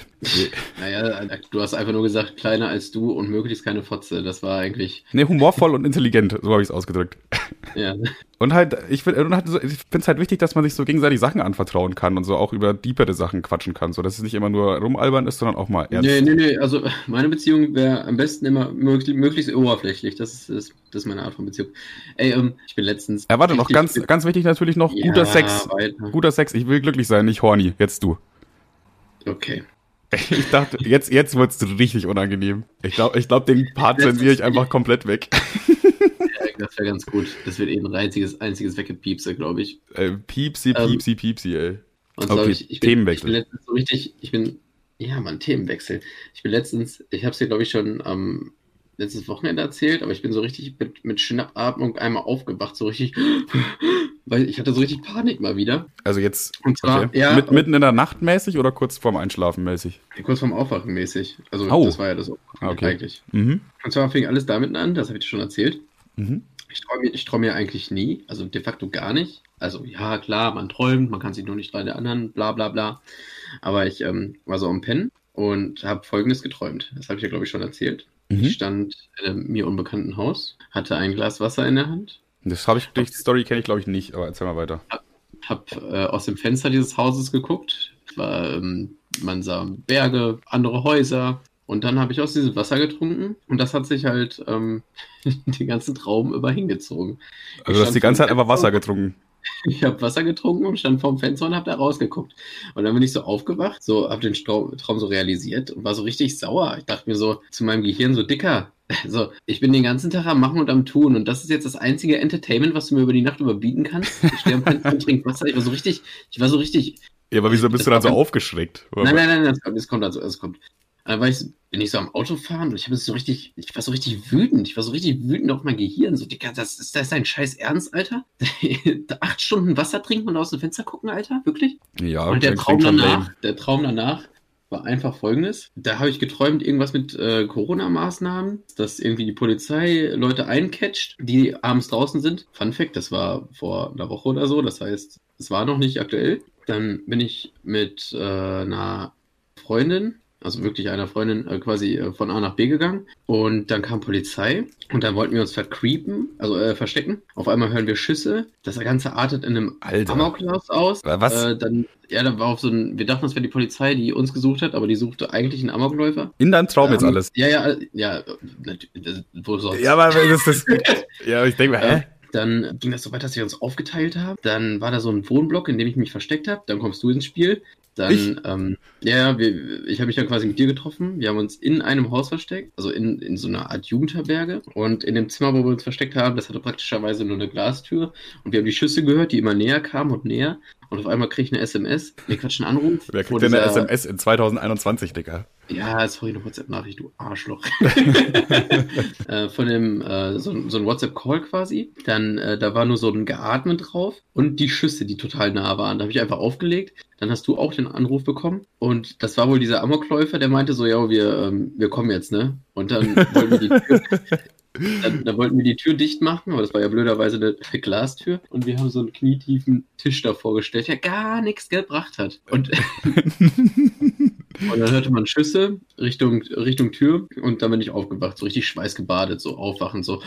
Naja, du hast einfach nur gesagt, kleiner als du und möglichst keine Fotze. Das war eigentlich. Nee, humorvoll und intelligent, so habe ich es ausgedrückt. Ja. [laughs] Und halt, ich finde halt so, es halt wichtig, dass man sich so gegenseitig Sachen anvertrauen kann und so auch über deepere Sachen quatschen kann, so dass es nicht immer nur rumalbern ist, sondern auch mal ernst. Nee, nee, nee, also meine Beziehung wäre am besten immer möglich, möglichst oberflächlich. Das ist, das, das ist meine Art von Beziehung. Ey, ähm, ich bin letztens. Ja, warte noch, ganz, ganz wichtig natürlich noch, ja, guter Sex. Weiter. Guter Sex, ich will glücklich sein, nicht horny. Jetzt du. Okay. [laughs] Ich dachte, jetzt, jetzt wird es richtig unangenehm. Ich glaube, ich glaub, den Part zensiere ich einfach komplett weg. [laughs] Das wäre ganz gut. Das wird eh ein einziges, einziges Weggepiepse, glaube ich. Äh, piepsi, piepsi, ähm, piepsi, ey. Und okay, ich, ich bin, Themenwechsel. Ich bin letztens so richtig, ich bin, ja, man, Themenwechsel. Ich bin letztens, ich habe es dir, glaube ich, schon am ähm, letztes Wochenende erzählt, aber ich bin so richtig mit, mit Schnappatmung einmal aufgewacht, so richtig, [gasps] weil ich hatte so richtig Panik mal wieder. Also jetzt, und zwar, okay. ja, mit, mitten in der Nacht mäßig oder kurz vorm Einschlafen mäßig? Kurz vorm Aufwachen mäßig. Also oh. das war ja das ah, okay. eigentlich. Mhm. Und zwar fing alles damit an, das habe ich dir schon erzählt. Mhm. Ich träume ich träum ja eigentlich nie, also de facto gar nicht. Also ja, klar, man träumt, man kann sich nur nicht dran erinnern, bla bla bla. Aber ich ähm, war so am Pennen und habe Folgendes geträumt. Das habe ich ja, glaube ich, schon erzählt. Mhm. Ich stand in einem mir unbekannten Haus, hatte ein Glas Wasser in der Hand. Das habe ich, die Story kenne ich, glaube ich, nicht, aber erzähl mal weiter. Hab, hab äh, aus dem Fenster dieses Hauses geguckt. War, ähm, man sah Berge, andere Häuser, und dann habe ich aus diesem Wasser getrunken und das hat sich halt ähm, [laughs] den ganzen Traum über hingezogen. Also du hast die ganze Zeit einfach Wasser getrunken. Ich habe Wasser getrunken und stand vorm Fenster und habe da rausgeguckt. Und dann bin ich so aufgewacht, so habe den Traum, so realisiert und war so richtig sauer. Ich dachte mir so zu meinem Gehirn so dicker. [laughs] Also, ich bin den ganzen Tag am Machen und am Tun und das ist jetzt das einzige Entertainment, was du mir über die Nacht überbieten kannst. Ich stehe am Fenster und trinke Wasser. Ich war so richtig, ich war so richtig. Ja, aber wieso bist du dann so aufgeschreckt? Nein, nein, nein, das kommt, das kommt, also, das kommt. Dann war ich, bin ich so am Auto fahren und ich habe so richtig, ich war so richtig wütend. Ich war so richtig wütend auf mein Gehirn. So, Digga, das ist, das ist dein scheiß Ernst, Alter? [laughs] Acht Stunden Wasser trinken und aus dem Fenster gucken, Alter? Wirklich? Ja, und der Traum danach, der Traum danach war einfach folgendes. Da habe ich geträumt, irgendwas mit äh, Corona-Maßnahmen, dass irgendwie die Polizei Leute eincatcht, die abends draußen sind. Fun Fact, das war vor einer Woche oder so, das heißt, es war noch nicht aktuell. Dann bin ich mit äh, einer Freundin also wirklich einer Freundin äh, quasi äh, von A nach B gegangen. Und dann kam Polizei und dann wollten wir uns vercreepen, also äh, verstecken. Auf einmal hören wir Schüsse. Das Ganze artet in einem Alter. Amoklauf aus. Was? Äh, dann, ja, da war auch so ein, wir dachten, das wäre die Polizei, die uns gesucht hat, aber die suchte eigentlich einen Amokläufer. In deinem Traum ähm, jetzt alles? Ja, ja, ja, das, wo sonst? Ja, aber das ist, ja, ich denke mal, hä? Dann ging das so weit, dass wir uns aufgeteilt haben. Dann war da so ein Wohnblock, in dem ich mich versteckt habe. Dann kommst du ins Spiel. Dann, ähm, ja, wir, ich habe mich ja quasi mit dir getroffen. Wir haben uns in einem Haus versteckt, also in, in so einer Art Jugendherberge. Und in dem Zimmer, wo wir uns versteckt haben, das hatte praktischerweise nur eine Glastür. Und wir haben die Schüsse gehört, die immer näher kamen und näher. Und auf einmal kriege ich eine SMS. Nee, Quatsch, einen Anruf. Wer kriegt denn eine SMS in 2021, Digga? Ja, sorry, eine WhatsApp-Nachricht, du Arschloch. [laughs] [laughs] äh, von dem, äh, so, so ein WhatsApp-Call quasi. Dann, äh, da war nur so ein Geatmet drauf und die Schüsse, die total nah waren. Da habe ich einfach aufgelegt. Dann hast du auch den Anruf bekommen. Und das war wohl dieser Amokläufer, der meinte so, ja, wir, ähm, wir kommen jetzt, ne? Und dann wollten wir die Tür, [laughs] dann, dann, wollten wir die Tür dicht machen, aber das war ja blöderweise eine, eine [laughs] Glastür. Und wir haben so einen knietiefen Tisch davor gestellt, der gar nichts gebracht hat. Und [laughs] Und dann hörte man Schüsse Richtung, Richtung Tür und dann bin ich aufgewacht, so richtig schweißgebadet, so aufwachen, so.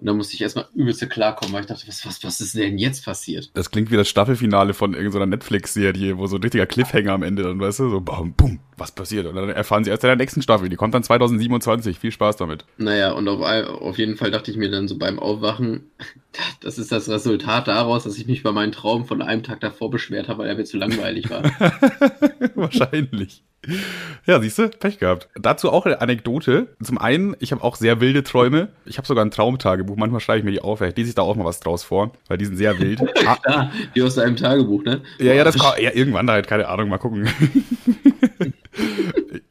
Und dann musste ich erstmal übelst klarkommen, weil ich dachte, was, was, was ist denn jetzt passiert? Das klingt wie das Staffelfinale von irgendeiner Netflix-Serie, wo so ein richtiger Cliffhanger am Ende dann, weißt du, so bam, boom, was passiert? Und dann erfahren sie erst in der nächsten Staffel, die kommt dann 2027. Viel Spaß damit. Naja, und auf, auf jeden Fall dachte ich mir dann so beim Aufwachen, [laughs] das ist das Resultat daraus, dass ich mich bei meinem Traum von einem Tag davor beschwert habe, weil er mir zu langweilig war. [laughs] Wahrscheinlich. Ja, siehst du, Pech gehabt. Dazu auch eine Anekdote. Zum einen, ich habe auch sehr wilde Träume. Ich habe sogar ein Traumtagebuch. Manchmal schreibe ich mir die auf. Ich lese ich da auch mal was draus vor, weil die sind sehr wild. [laughs] ah, wie aus deinem Tagebuch, ne? Ja, ja, das ja, irgendwann halt, keine Ahnung, mal gucken. [laughs]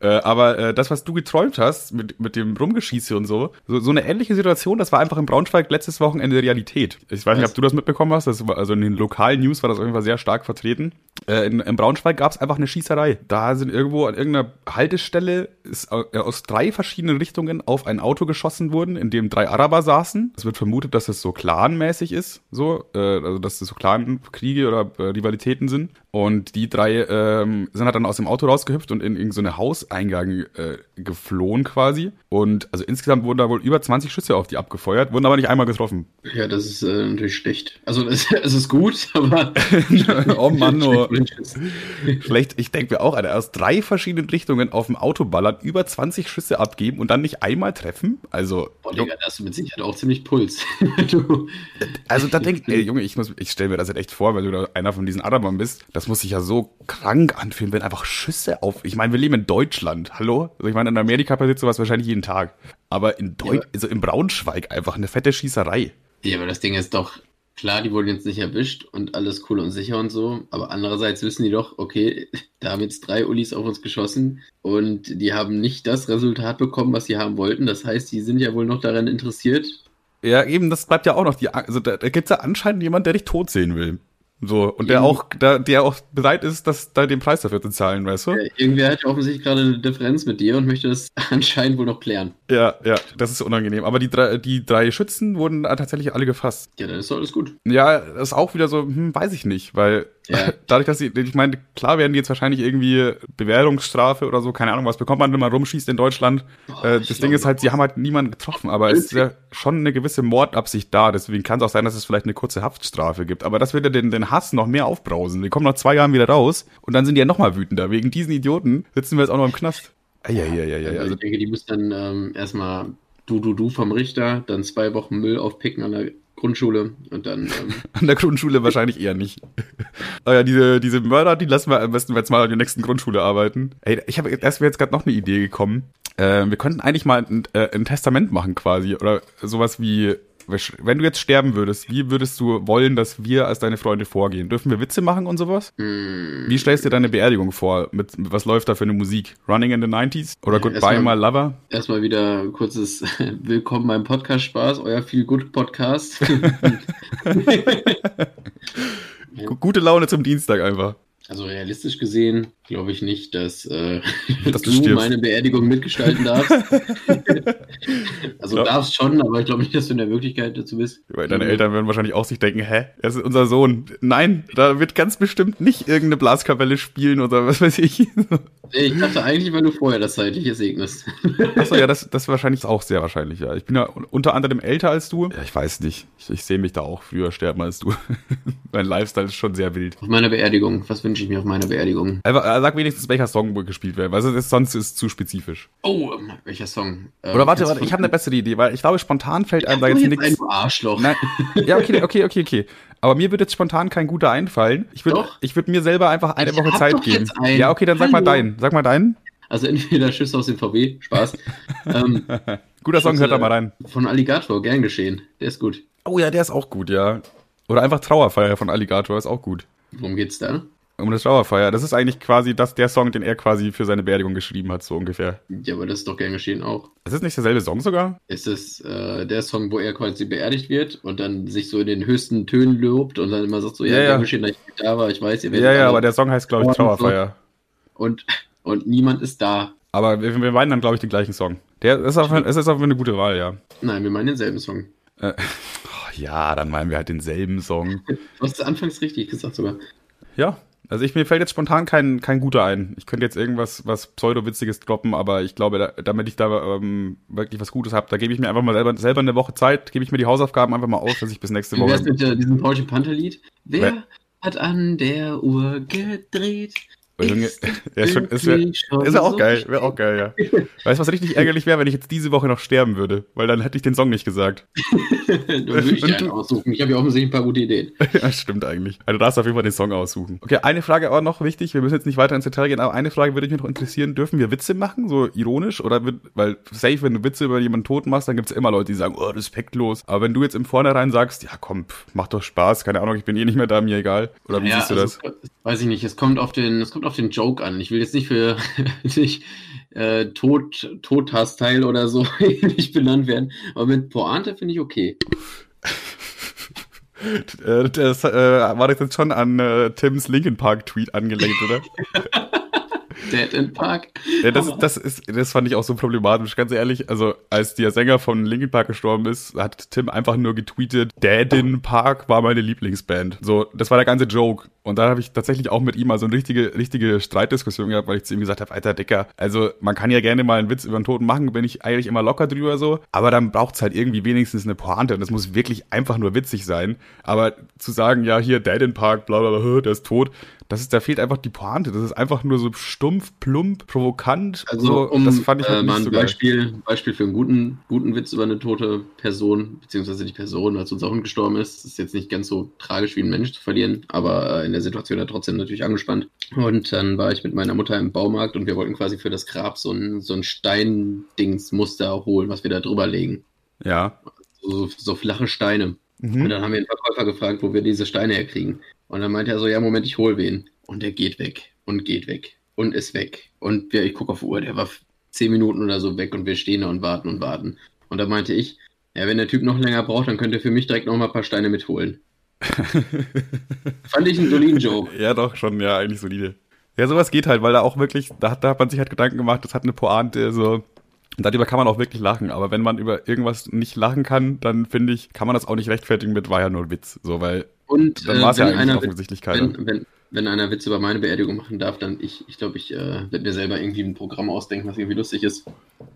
äh, aber äh, das, was du geträumt hast, mit, mit dem Rumgeschieße und so, so, so eine ähnliche Situation, das war einfach in Braunschweig letztes Wochenende Realität. Ich weiß nicht, ob du das mitbekommen hast, das war, also in den lokalen News war das auf jeden Fall sehr stark vertreten. Äh, in, in Braunschweig gab es einfach eine Schießerei. Da sind irgendwo an irgendeiner Haltestelle ist äh, aus drei verschiedenen Richtungen auf ein Auto geschossen worden, in dem drei Araber saßen. Es wird vermutet, dass es so clanmäßig ist, so, äh, also dass es so Clan-Kriege oder äh, Rivalitäten sind. Und die drei ähm, sind halt dann aus dem Auto rausgehüpft und in irgendeine so Schusseingang äh, geflohen quasi. Und also insgesamt wurden da wohl über 20 Schüsse auf die abgefeuert, wurden aber nicht einmal getroffen. Ja, das ist äh, natürlich schlecht. Also es, [laughs] es ist gut, aber. [laughs] oh Mann, [laughs] oh. Schlecht. Ich denke mir auch, Alter, aus drei verschiedenen Richtungen auf dem Auto ballern, über 20 Schüsse abgeben und dann nicht einmal treffen. Also. Boah, Digga, da hast du mit Sicherheit auch ziemlich Puls. also da denke ich, ey, Junge, ich, muss, ich stelle mir das jetzt echt vor, weil du da einer von diesen Arabern bist. Das muss sich ja so krank anfühlen, wenn einfach Schüsse auf. Ich meine, wir leben in Deutschland, hallo? Also ich meine, in Amerika passiert sowas wahrscheinlich jeden Tag. Aber in Deutsch, ja. also in Braunschweig einfach eine fette Schießerei. Ja, aber das Ding ist doch, klar, die wurden jetzt nicht erwischt und alles cool und sicher und so, aber andererseits wissen die doch, okay, da haben jetzt drei Ulis auf uns geschossen und die haben nicht das Resultat bekommen, was sie haben wollten. Das heißt, die sind ja wohl noch daran interessiert. Ja, eben, das bleibt ja auch noch die, also da, da gibt es ja anscheinend jemand, der dich tot sehen will. So, und der auch, der, der auch bereit ist, das, da den Preis dafür zu zahlen, weißt du? Ja, irgendwer hat offensichtlich gerade eine Differenz mit dir und möchte das [laughs] anscheinend wohl noch klären. Ja, ja, das ist unangenehm. Aber die drei, die drei Schützen wurden tatsächlich alle gefasst. Ja, dann ist doch alles gut. Ja, das ist auch wieder so, hm, weiß ich nicht, weil ja. [laughs] dadurch, dass sie, ich meine, klar werden die jetzt wahrscheinlich irgendwie Bewährungsstrafe oder so, keine Ahnung, was bekommt man, wenn man rumschießt in Deutschland. Oh, äh, das Ding ist halt, sie haben halt niemanden getroffen, aber es ist ja schon eine gewisse Mordabsicht da. Deswegen kann es auch sein, dass es vielleicht eine kurze Haftstrafe gibt. Aber das wird ja den, den Hass noch mehr aufbrausen. Die kommen nach zwei Jahren wieder raus und dann sind die ja nochmal wütender. Wegen diesen Idioten sitzen wir jetzt auch noch im Knast. Ja, ja, ja, ja. Also ich denke, die müssen dann ähm, erstmal du, du, du vom Richter, dann zwei Wochen Müll aufpicken an der Grundschule und dann. Ähm [laughs] An der Grundschule wahrscheinlich eher nicht. Aber [laughs] ja, diese, diese Mörder, die lassen wir am besten jetzt mal an der nächsten Grundschule arbeiten. Ey, ich habe erst mir jetzt gerade noch eine Idee gekommen. Äh, wir könnten eigentlich mal ein, äh, ein Testament machen quasi. Oder sowas wie wenn du jetzt sterben würdest, wie würdest du wollen, dass wir als deine Freunde vorgehen? Dürfen wir Witze machen und sowas? Mm. Wie stellst du dir deine Beerdigung vor? Mit, was läuft da für eine Musik? Running in the 90s? Oder ja, Goodbye My Lover? Erstmal wieder kurzes [laughs] Willkommen beim Podcast Spaß, euer Feel Good Podcast. [laughs] Gute Laune zum Dienstag einfach. Also realistisch gesehen glaube ich nicht, dass, äh, [laughs] dass du, du meine Beerdigung mitgestalten darfst. [laughs] also glaub, darfst schon, aber ich glaube nicht, dass du in der Möglichkeit dazu bist. Weil deine mhm. Eltern würden wahrscheinlich auch sich denken, hä, er ist unser Sohn. Nein, da wird ganz bestimmt nicht irgendeine Blaskapelle spielen oder was weiß ich. [laughs] ich dachte eigentlich, weil du vorher das Zeitliche segnest. Achso, ja, das, das wahrscheinlich auch sehr wahrscheinlich, ja. Ich bin ja unter anderem älter als du. Ja, ich weiß nicht. Ich, ich sehe mich da auch früher sterben als du. mein Lifestyle ist schon sehr wild. Auf meiner Beerdigung. Was wünsche ich mir auf meiner Beerdigung? Äh, sag wenigstens, welcher Song gespielt wird, weil also sonst ist es zu spezifisch. Oh, ähm, welcher Song? Ähm, Oder warte, warte ich habe eine bessere Idee, weil ich glaube, spontan fällt einem da jetzt nichts. Ein Arschloch. Nein, ja, okay, okay, okay, okay. Aber mir würde jetzt spontan kein guter einfallen. Ich würde würd mir selber einfach eine ich Woche Zeit geben. Ja, okay, dann Hallo. sag mal deinen. Sag mal deinen. Also entweder Schüsse aus dem VW, Spaß. [laughs] ähm, Guter Song, hört da mal rein. Von Alligator, gern geschehen. Der ist gut. Oh ja, der ist auch gut, ja. Oder einfach Trauerfeier von Alligator ist auch gut. Worum geht's da? Um das Trauerfeier. Das ist eigentlich quasi das, der Song, den er quasi für seine Beerdigung geschrieben hat, so ungefähr. Ja, aber das ist doch gern geschehen auch. Ist das nicht derselbe Song sogar? Ist es äh, der Song, wo er quasi beerdigt wird und dann sich so in den höchsten Tönen lobt und dann immer sagt so, ja, ja, ja. geschehen, dass ich da war, ich weiß, ihr werdet Ja, ja, aber der Song heißt, glaube ich, Trauerfeier. Und, und niemand ist da. Aber wir, wir meinen dann, glaube ich, den gleichen Song. Der ist auf, es ist auf eine gute Wahl, ja. Nein, wir meinen denselben Song. Äh, [laughs] oh, ja, dann meinen wir halt denselben Song. [laughs] Du hast es anfangs richtig gesagt sogar. Ja, also ich, mir fällt jetzt spontan kein, kein guter ein. Ich könnte jetzt irgendwas was pseudo-witziges droppen, aber ich glaube, da, damit ich da ähm, wirklich was Gutes habe, da gebe ich mir einfach mal selber, selber eine Woche Zeit, gebe ich mir die Hausaufgaben einfach mal aus, dass ich bis nächste Woche... Wie wär's mit äh, diesem Porsche Panther-Lied? Wer, Wer hat an der Uhr gedreht? Junge, ja, [laughs] schon, ist, wär, ist ja auch geil, wäre auch geil, ja. Weißt du, was richtig ärgerlich wäre, wenn ich jetzt diese Woche noch sterben würde? Weil dann hätte ich den Song nicht gesagt. [laughs] dann würde ich einen aussuchen. Ich habe ja offensichtlich ein paar gute Ideen. [laughs] ja, stimmt eigentlich. Also du darfst auf jeden Fall den Song aussuchen. Okay, eine Frage auch noch wichtig. Wir müssen jetzt nicht weiter ins Detail gehen, aber eine Frage würde mich noch interessieren. Dürfen wir Witze machen, so ironisch? Oder wird, weil safe, wenn du Witze über jemanden tot machst, dann gibt es immer Leute, die sagen, oh, respektlos. Aber wenn du jetzt im Vornherein sagst, ja komm, mach doch Spaß, keine Ahnung, ich bin eh nicht mehr da, mir egal. Oder wie ja, siehst du also, das? Weiß ich nicht. Es kommt auf den, es kommt auf den Joke an. Ich will jetzt nicht für [laughs] nicht, äh, Tod, Todhassteil oder so [laughs] nicht benannt werden, aber mit Pointe finde ich okay. [laughs] Äh, das äh, war das jetzt schon an äh, Tims Linkin Park Tweet angelegt, oder? Dead in Park. Ja, das, das, ist, das fand ich auch so problematisch, ganz ehrlich. Also, als der Sänger von Linkin Park gestorben ist, hat Tim einfach nur getweetet, Dead in Park war meine Lieblingsband. So, das war der ganze Joke. Und da habe ich tatsächlich auch mit ihm mal so eine richtige, richtige Streitdiskussion gehabt, weil ich zu ihm gesagt habe, alter Dicker, also man kann ja gerne mal einen Witz über einen Toten machen, bin ich eigentlich immer locker drüber so, aber dann braucht's halt irgendwie wenigstens eine Pointe und das muss wirklich einfach nur witzig sein. Aber zu sagen, ja, hier Dead in Park, bla bla bla, der ist tot, das ist, da fehlt einfach die Pointe. Das ist einfach nur so stumpf, plump, provokant. Also, so, um das fand ich halt äh, mal ein so geil. Beispiel, Beispiel für einen guten, guten Witz über eine tote Person, beziehungsweise die Person, als unser Hund gestorben ist. Das ist jetzt nicht ganz so tragisch wie ein Mensch zu verlieren, aber äh, in der Situation ja trotzdem natürlich angespannt. Und dann war ich mit meiner Mutter im Baumarkt und wir wollten quasi für das Grab so ein, so ein Steindingsmuster holen, was wir da drüber legen. Ja. So, so flache Steine. Und Mhm. dann haben wir den Verkäufer gefragt, wo wir diese Steine herkriegen. Und dann meinte er so, ja, Moment, ich hol wen. Und der geht weg und geht weg und ist weg. Und wir, ich gucke auf die Uhr, der war zehn Minuten oder so weg und wir stehen da und warten und warten. Und da meinte ich, ja, wenn der Typ noch länger braucht, dann könnt ihr für mich direkt noch mal ein paar Steine mitholen. [laughs] Fand ich einen soliden Joke. Ja, doch, schon, ja, eigentlich solide. Ja, sowas geht halt, weil da auch wirklich, da, hat- da hat man sich halt Gedanken gemacht, das hat eine Pointe, so. Und darüber kann man auch wirklich lachen. Aber wenn man über irgendwas nicht lachen kann, dann finde ich, kann man das auch nicht rechtfertigen mit, war ja nur ein Witz. So, weil Und dann äh, war es ja wenn eigentlich einer offensichtlich keiner. Wenn, wenn, wenn einer Witz über meine Beerdigung machen darf, dann ich, ich glaube, ich äh, werde mir selber irgendwie ein Programm ausdenken, was irgendwie lustig ist.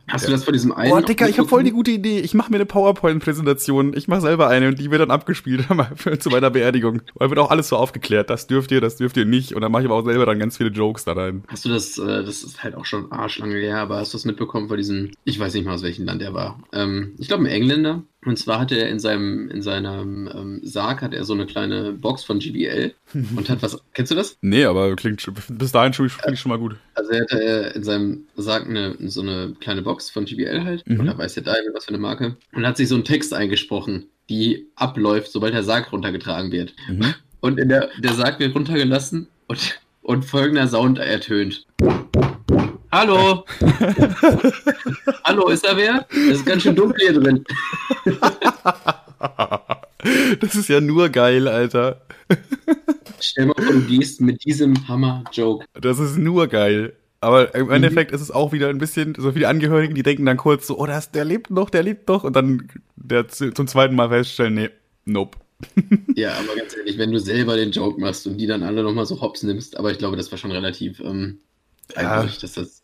Hast Ja. du das von diesem einen? Boah, Dicker, ich habe voll die gute Idee. Ich mache mir eine PowerPoint-Präsentation. Ich mache selber eine und die wird dann abgespielt [laughs] zu meiner Beerdigung. Weil wird auch alles so aufgeklärt. Das dürft ihr, das dürft ihr nicht. Und dann mache ich aber auch selber dann ganz viele Jokes da rein. Hast du das, äh, das ist halt auch schon arschlange her, aber hast du das mitbekommen von diesem, ich weiß nicht mal aus welchem Land er war. Ähm, ich glaube ein Engländer. Und zwar hatte er in seinem, in seinem ähm, Sarg hat er so eine kleine Box von GBL [laughs] und hat was, kennst du das? Nee, aber klingt bis dahin schon, ich schon mal gut. Also er hatte in seinem Sarg eine, so eine kleine Box von GBL halt, Mhm. oder weiß der Diamond, was für eine Marke, und hat sich so einen Text eingesprochen, die abläuft, sobald der Sarg runtergetragen wird. Mhm. Und in der, der Sarg wird runtergelassen und, und folgender Sound ertönt. Hallo! [laughs] Hallo, ist da wer? Es ist ganz schön dunkel hier drin. [laughs] Das ist ja nur geil, Alter. [laughs] Stell mal vor, du gehst mit diesem Hammer-Joke. Das ist nur geil. Aber im Endeffekt ist es auch wieder ein bisschen so die Angehörigen, die denken dann kurz so, oh, das, der lebt noch, der lebt noch. Und dann der zu- zum zweiten Mal feststellen, nee, nope. Ja, aber ganz ehrlich, wenn du selber den Joke machst und die dann alle nochmal so hops nimmst, aber ich glaube, das war schon relativ ähm, Ja. dass das.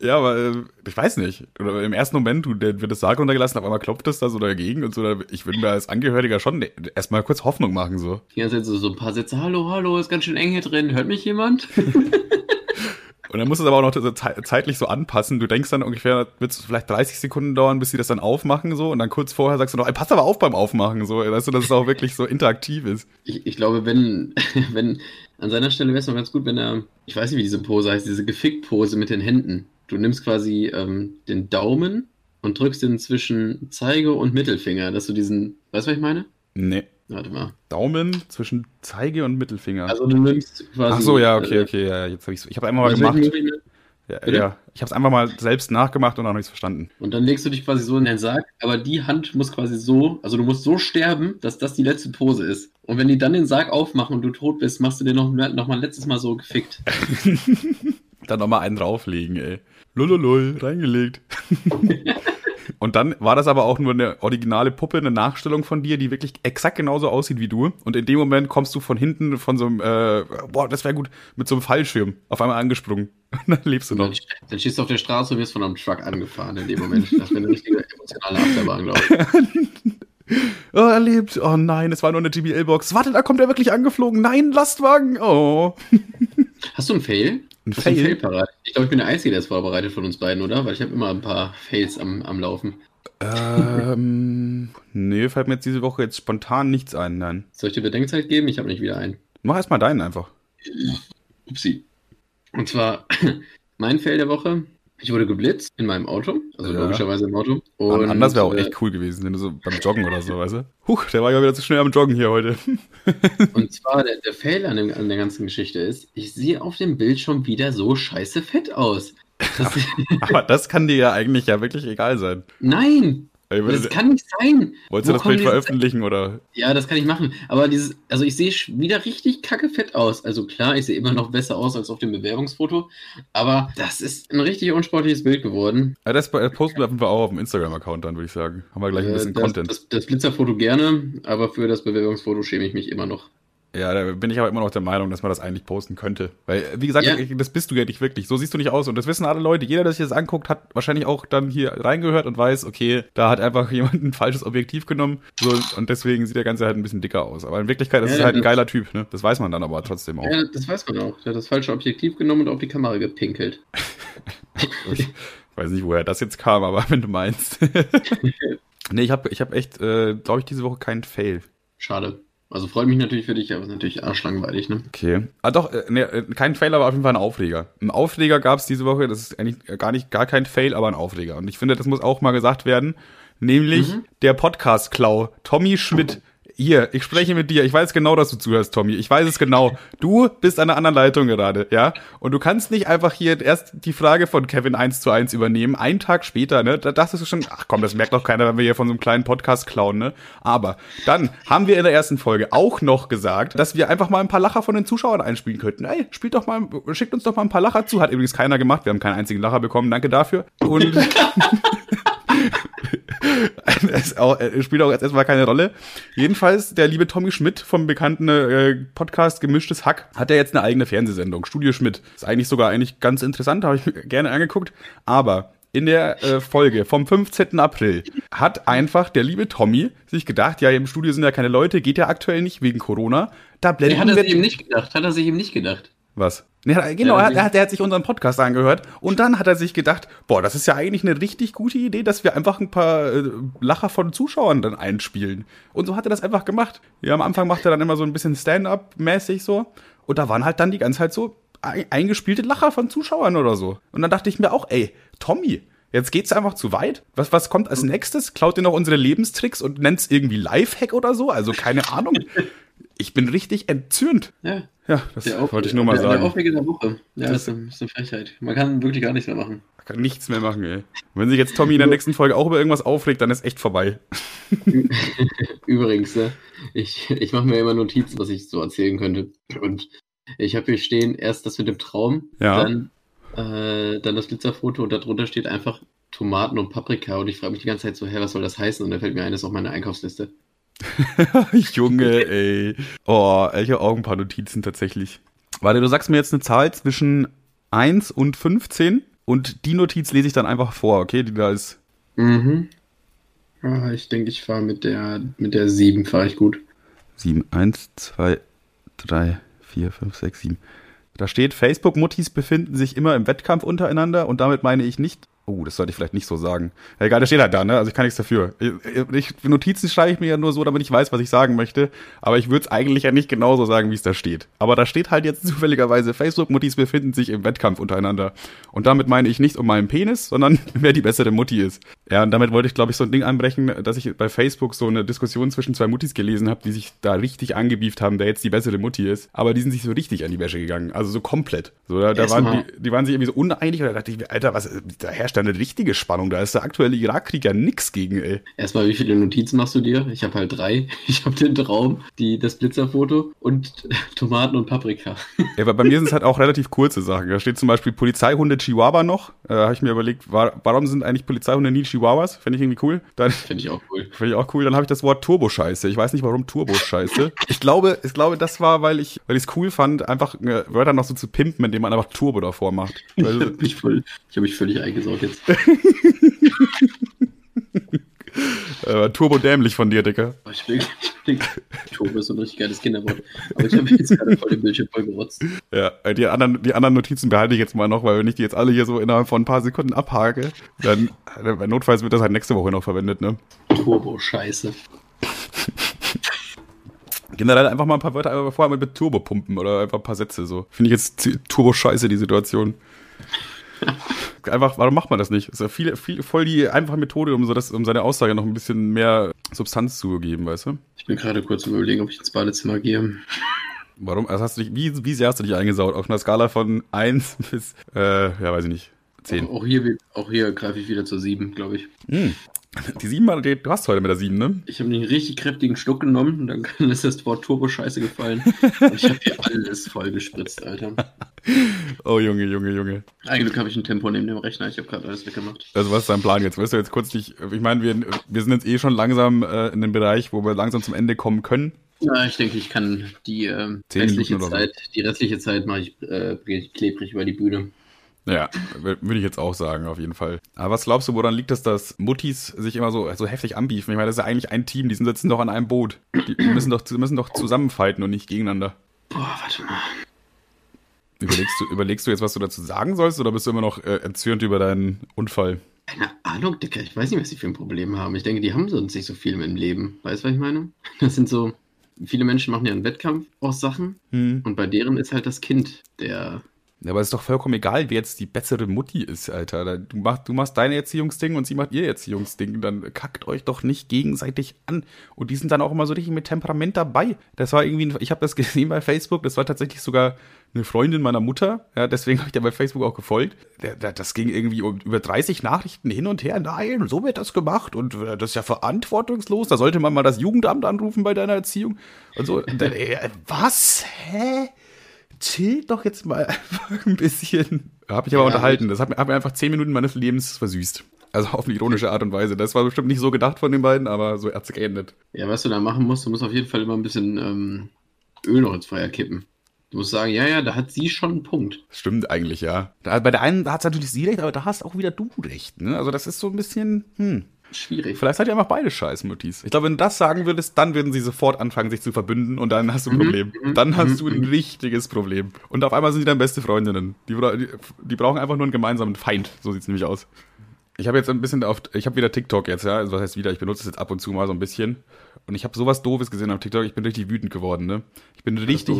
Ja, aber äh, ich weiß nicht. Oder im ersten Moment, du, der wird das Sarg runtergelassen, auf einmal klopft es da so dagegen und so. Ich würde mir als Angehöriger schon ne- erstmal kurz Hoffnung machen, so. Ganze Zeit so, so ein paar Sätze, hallo, hallo, ist ganz schön eng hier drin, hört mich jemand? [laughs] [laughs] Und dann musst du es aber auch noch so zei- zeitlich so anpassen. Du denkst dann ungefähr, wird es vielleicht 30 Sekunden dauern, bis sie das dann aufmachen, so. Und dann kurz vorher sagst du noch, ey, pass aber auf beim Aufmachen, so. Weißt du, dass es auch wirklich so interaktiv ist. Ich, ich glaube, wenn, [laughs] wenn, an seiner Stelle wäre es noch ganz gut, wenn er, ich weiß nicht, wie diese Pose heißt, diese Gefickt-Pose mit den Händen. Du nimmst quasi ähm, den Daumen und drückst den zwischen Zeige und Mittelfinger, dass du diesen, weißt du, was ich meine? Nee. Warte mal. Daumen zwischen Zeige und Mittelfinger. Also du nimmst quasi. Ach so, ja, okay, äh, okay, ja, jetzt habe ich Ich habe einmal mal gemacht. Ja, ja. ich habe es einfach mal selbst nachgemacht und auch nichts verstanden. Und dann legst du dich quasi so in den Sarg, aber die Hand muss quasi so, also du musst so sterben, dass das die letzte Pose ist. Und wenn die dann den Sarg aufmachen und du tot bist, machst du den noch, noch mal letztes Mal so gefickt. [laughs] Dann nochmal einen drauflegen, ey. Lululul, reingelegt. [laughs] Und dann war das aber auch nur eine originale Puppe, eine Nachstellung von dir, die wirklich exakt genauso aussieht wie du. Und in dem Moment kommst du von hinten von so einem, äh, boah, das wäre gut, mit so einem Fallschirm auf einmal angesprungen. [laughs] Und dann lebst du noch. dann, dann stehst du auf der Straße und wirst von einem Truck angefahren in dem Moment. Das wäre eine richtige emotionale Achterbahn, glaube ich. [laughs] Oh, er lebt. Oh nein, es war nur eine GBL-Box. Warte, da kommt er wirklich angeflogen. Nein, Lastwagen. Oh. [laughs] Hast du einen Fail? Ein Hast du einen Fail? Fail parat? Ich glaube, ich bin der Einzige, der es vorbereitet von uns beiden, oder? Weil ich habe immer ein paar Fails am, am Laufen. ähm, [laughs] nee, fällt mir jetzt diese Woche jetzt spontan nichts ein, nein. Soll ich dir Bedenkzeit geben? Ich habe nicht wieder einen. Mach erstmal deinen einfach. Upsi. Und zwar [clears throat] mein Fail der Woche. Ich wurde geblitzt in meinem Auto, also Ja. logischerweise im Auto. Und, anders wäre auch äh, echt cool gewesen, wenn du so beim Joggen oder so, weißt du? Huch, der war ja wieder zu schnell am Joggen hier heute. [laughs] Und zwar der, der Fail an, dem, an der ganzen Geschichte ist, ich sehe auf dem Bild schon wieder so scheiße fett aus. Das, [laughs] Aber das kann dir ja eigentlich ja wirklich egal sein. nein! Das kann nicht sein. Wolltest Wo du das Bild veröffentlichen oder? Ja, das kann ich machen. Aber dieses, also ich sehe wieder richtig kacke fett aus. Also klar, ich sehe immer noch besser aus als auf dem Bewerbungsfoto. Aber das ist ein richtig unsportliches Bild geworden. Ja, das äh, posten wir auch auf dem Instagram-Account dann, würde ich sagen. Haben wir gleich ein Äh, bisschen das, Content. Das, das Blitzerfoto gerne, aber für das Bewerbungsfoto schäme ich mich immer noch. Ja, da bin ich aber immer noch der Meinung, dass man das eigentlich posten könnte. Weil, wie gesagt, Ja. das bist du ja nicht wirklich. So siehst du nicht aus. Und das wissen alle Leute. Jeder, der sich das anguckt, hat wahrscheinlich auch dann hier reingehört und weiß, okay, da hat einfach [laughs] jemand ein falsches Objektiv genommen. So, und deswegen sieht der Ganze halt ein bisschen dicker aus. Aber in Wirklichkeit ist Ja, es halt ein geiler Typ, ne? Das weiß man dann aber trotzdem auch. Ja, das weiß man auch. Der hat das falsche Objektiv genommen und auf die Kamera gepinkelt. [laughs] Ich weiß nicht, woher das jetzt kam, aber wenn du meinst. [laughs] nee, ich habe ich hab echt, äh, glaube ich, diese Woche keinen Fail. Schade. Also freut mich natürlich für dich, aber ist natürlich arschlangweilig, ne? Okay. Ah doch, äh, nee, äh, kein Fail, aber auf jeden Fall ein Aufreger. Ein Aufreger gab es diese Woche, das ist eigentlich gar nicht, gar kein Fail, aber ein Aufreger. Und ich finde, das muss auch mal gesagt werden. Nämlich der Podcast-Klau, Tommy Schmidt. Hier, ich spreche mit dir. Ich weiß genau, dass du zuhörst, Tommy. Ich weiß es genau. Du bist an einer anderen Leitung gerade, ja? Und du kannst nicht einfach hier erst die Frage von Kevin 1 zu 1 übernehmen. Einen Tag später, ne? Da dachtest du schon, ach komm, das merkt doch keiner, wenn wir hier von so einem kleinen Podcast klauen, ne? Aber dann haben wir in der ersten Folge auch noch gesagt, dass wir einfach mal ein paar Lacher von den Zuschauern einspielen könnten. Ey, spielt doch mal, schickt uns doch mal ein paar Lacher zu. Hat übrigens keiner gemacht. Wir haben keinen einzigen Lacher bekommen. Danke dafür. Und [laughs] [laughs] es spielt auch jetzt erstmal keine Rolle. Jedenfalls, der liebe Tommy Schmidt vom bekannten äh, Podcast Gemischtes Hack hat ja jetzt eine eigene Fernsehsendung. Studio Schmidt. Ist eigentlich sogar eigentlich ganz interessant, habe ich mir [laughs] gerne angeguckt. Aber in der äh, Folge vom 15. April hat einfach der liebe Tommy sich gedacht, ja, im Studio sind ja keine Leute, geht ja aktuell nicht wegen Corona. Da blenden hat er sich eben nicht gedacht. Hat er sich eben nicht gedacht. was? Hat- genau, Ja, er, hat, er, hat, sich unseren Podcast angehört und dann hat er sich gedacht, boah, das ist ja eigentlich eine richtig gute Idee, dass wir einfach ein paar äh, Lacher von Zuschauern dann einspielen. Und so hat er das einfach gemacht. Ja, am Anfang macht er dann immer so ein bisschen Stand-up-mäßig so und da waren halt dann die ganze Zeit so ein- eingespielte Lacher von Zuschauern oder so. Und dann dachte ich mir auch, ey, Tommy, Jetzt geht's einfach zu weit. Was, was kommt als nächstes? Klaut ihr noch unsere Lebenstricks und nennt's irgendwie Lifehack oder so? Also keine Ahnung. [laughs] Ich bin richtig entzürnt. Ja. Ja, das Der wollte ich nur mal der, Der sagen. Aufreger der Woche. Ja, Das- das, ist, eine, ist eine Frechheit. Man kann wirklich gar nichts mehr machen. Kann nichts mehr machen, ey. Wenn sich jetzt Tommy in der nächsten Folge auch über irgendwas aufregt, dann ist echt vorbei. [laughs] Übrigens, ne, ich, ich mache mir immer Notizen, was ich so erzählen könnte. Und ich habe hier stehen erst das mit dem Traum, Ja. dann, äh, dann das Glitzerfoto und darunter steht einfach Tomaten und Paprika. Und ich frage mich die ganze Zeit so, hä, was soll das heißen? Und da fällt mir ein, das ist auch meine Einkaufsliste. [laughs] Junge, ey. Oh, ich habe auch ein paar Notizen tatsächlich. Warte, du sagst mir jetzt eine Zahl zwischen 1 und 15 und die Notiz lese ich dann einfach vor, okay? Die da ist. Mhm. Ah, ich denke, ich fahre mit der, mit der 7 fahre ich gut. 7. 1, 2, 3, 4, 5, 6, 7. Da steht, Facebook-Muttis befinden sich immer im Wettkampf untereinander und damit meine ich nicht. Oh, das sollte ich vielleicht nicht so sagen. Egal, das steht halt da, ne? Also ich kann nichts dafür. Ich, ich, Notizen schreibe ich mir ja nur so, damit ich weiß, was ich sagen möchte. Aber ich würde es eigentlich ja nicht genauso sagen, wie es da steht. Aber da steht halt jetzt [laughs] zufälligerweise, Facebook-Muttis befinden sich im Wettkampf untereinander. Und damit meine ich nicht um meinen Penis, sondern [laughs] wer die bessere Mutti ist. Ja, und damit wollte ich, glaube ich, so ein Ding anbrechen, dass ich bei Facebook so eine Diskussion zwischen zwei Muttis gelesen habe, die sich da richtig angebieft haben, wer jetzt die bessere Mutti ist. Aber die sind sich so richtig an die Wäsche gegangen. Also so komplett. So, da, da waren die, die waren sich irgendwie so uneinig und da dachte ich mir, Alter, was, da herrscht da eine richtige Spannung. Da ist der aktuelle Irakkrieg ja nix gegen, ey. Erstmal, wie viele Notizen machst du dir? Ich habe halt drei. [laughs] Ich habe den Traum, die, das Blitzerfoto und [laughs] Tomaten und Paprika. [laughs] Ja, aber bei mir sind es halt auch relativ kurze Sachen. Da steht zum Beispiel Polizeihunde Chihuahua noch. Äh, habe ich mir überlegt, war, warum sind eigentlich Polizeihunde nie Chihuahuas? Fände ich irgendwie cool. Finde ich auch cool. Finde ich auch cool. Dann habe ich das Wort Turboscheiße. Ich weiß nicht, warum Turboscheiße. Ich glaube, ich glaube, das war, weil ich, weil ich es cool fand, einfach äh, Wörter noch so zu pimpen, indem man einfach Turbo davor macht. Ich habe mich, voll- ich hab mich völlig eingesaugt [laughs] jetzt. äh, Turbo dämlich von dir, Dicker. Aber Ich bin, ich bin, Turbo ist so ein richtig geiles Kinderwort. Aber ich habe jetzt gerade voll den Bildschirm voll gerotzt. Ja, äh, die anderen, die anderen Notizen behalte ich jetzt mal noch, weil wenn ich die jetzt alle hier so innerhalb von ein paar Sekunden abhake, dann, äh, bei notfalls wird das halt nächste Woche noch verwendet, ne? Turbo-Scheiße. Generell einfach mal ein paar Wörter einfach vorher mit Turbo pumpen oder einfach ein paar Sätze so. Finde ich jetzt zi- Turbo scheiße, die Situation. [laughs] Einfach, warum macht man das nicht? Ist ja viel, viel, voll die einfache Methode, um so das, um seine Aussage noch ein bisschen mehr Substanz zu geben, weißt du? Ich bin gerade kurz am überlegen, ob ich ins Badezimmer gehe. Warum? Also hast du dich, wie, wie sehr hast du dich eingesaut? Auf einer Skala von 1 [laughs] bis, äh, ja, weiß ich nicht, 10. Auch hier, auch hier greife ich wieder zur 7, glaube ich. Hm. Die 7 die, du hast heute mit der 7, ne? Ich habe einen richtig kräftigen Schluck genommen, dann [laughs] ist das Wort Turbo-Scheiße gefallen. und ich habe hier alles voll gespritzt, Alter. Oh, Junge, Junge, Junge. Ein Glück habe ich ein Tempo neben dem Rechner, ich habe gerade alles weggemacht. Also was ist dein Plan jetzt? Weißt du jetzt kurz nicht, ich meine, wir, wir sind jetzt eh schon langsam äh, in dem Bereich, wo wir langsam zum Ende kommen können. Ja, ich denke, ich kann die äh, restliche Zeit, die restliche Zeit mache ich äh, klebrig über die Bühne. Ja, würde ich jetzt auch sagen, auf jeden Fall. Aber was glaubst du, woran liegt es, dass Muttis sich immer so, so heftig anbiefen? Ich meine, das ist ja eigentlich ein Team, die sitzen doch an einem Boot. Die müssen doch, müssen doch zusammenfighten und nicht gegeneinander. Boah, warte mal. Überlegst du, überlegst du jetzt, was du dazu sagen sollst, oder bist du immer noch äh, erzürnt über deinen Unfall? Keine Ahnung, Dicker. Ich weiß nicht, was die für ein Problem haben. Ich denke, die haben sonst nicht so viel im Leben. Weißt du, was ich meine? Das sind so. Viele Menschen machen ja einen Wettkampf aus Sachen. Hm. Und bei deren ist halt das Kind der ja, aber es ist doch vollkommen egal, wer jetzt die bessere Mutti ist, Alter. Du machst, du machst dein Erziehungsding und sie macht ihr Erziehungsding. Dann kackt euch doch nicht gegenseitig an. Und die sind dann auch immer so richtig mit Temperament dabei. Das war irgendwie, ich habe das [laughs] gesehen bei Facebook, das war tatsächlich sogar eine Freundin meiner Mutter. Ja, deswegen habe ich da bei Facebook auch gefolgt. Das ging irgendwie über 30 Nachrichten hin und her. Nein, so wird das gemacht und äh, das ist ja verantwortungslos. Da sollte man mal das Jugendamt anrufen bei deiner Erziehung. Und so. Äh, was? Hä? Chill doch jetzt mal [laughs] einfach ein bisschen. Hab ich aber ja, unterhalten. Das hat mir, hat mir einfach zehn Minuten meines Lebens versüßt. Also auf eine ironische Art und Weise. Das war bestimmt nicht so gedacht von den beiden, aber so hat es geendet. Ja, was du da machen musst, du musst auf jeden Fall immer ein bisschen ähm, Öl noch ins Feuer kippen. Du musst sagen, ja, ja, da hat sie schon einen Punkt. Stimmt eigentlich, ja. Da, bei der einen hat es natürlich sie recht, aber da hast auch wieder du recht. Ne? Also das ist so ein bisschen, hm. Schwierig. Vielleicht seid ihr einfach beide scheiß Mutis. Ich glaube, wenn du das sagen würdest, dann würden sie sofort anfangen, sich zu verbünden und dann hast du ein mhm. Problem. Mhm. Dann hast mhm. du ein richtiges Problem. Und auf einmal sind die dann beste Freundinnen. Die, die, die brauchen einfach nur einen gemeinsamen Feind. So sieht's nämlich aus. Ich habe jetzt ein bisschen auf, ich habe wieder TikTok jetzt, ja, also was heißt wieder, ich benutze es jetzt ab und zu mal so ein bisschen. Und ich habe sowas Doofes gesehen auf TikTok, ich bin richtig wütend geworden, ne? Ich bin richtig,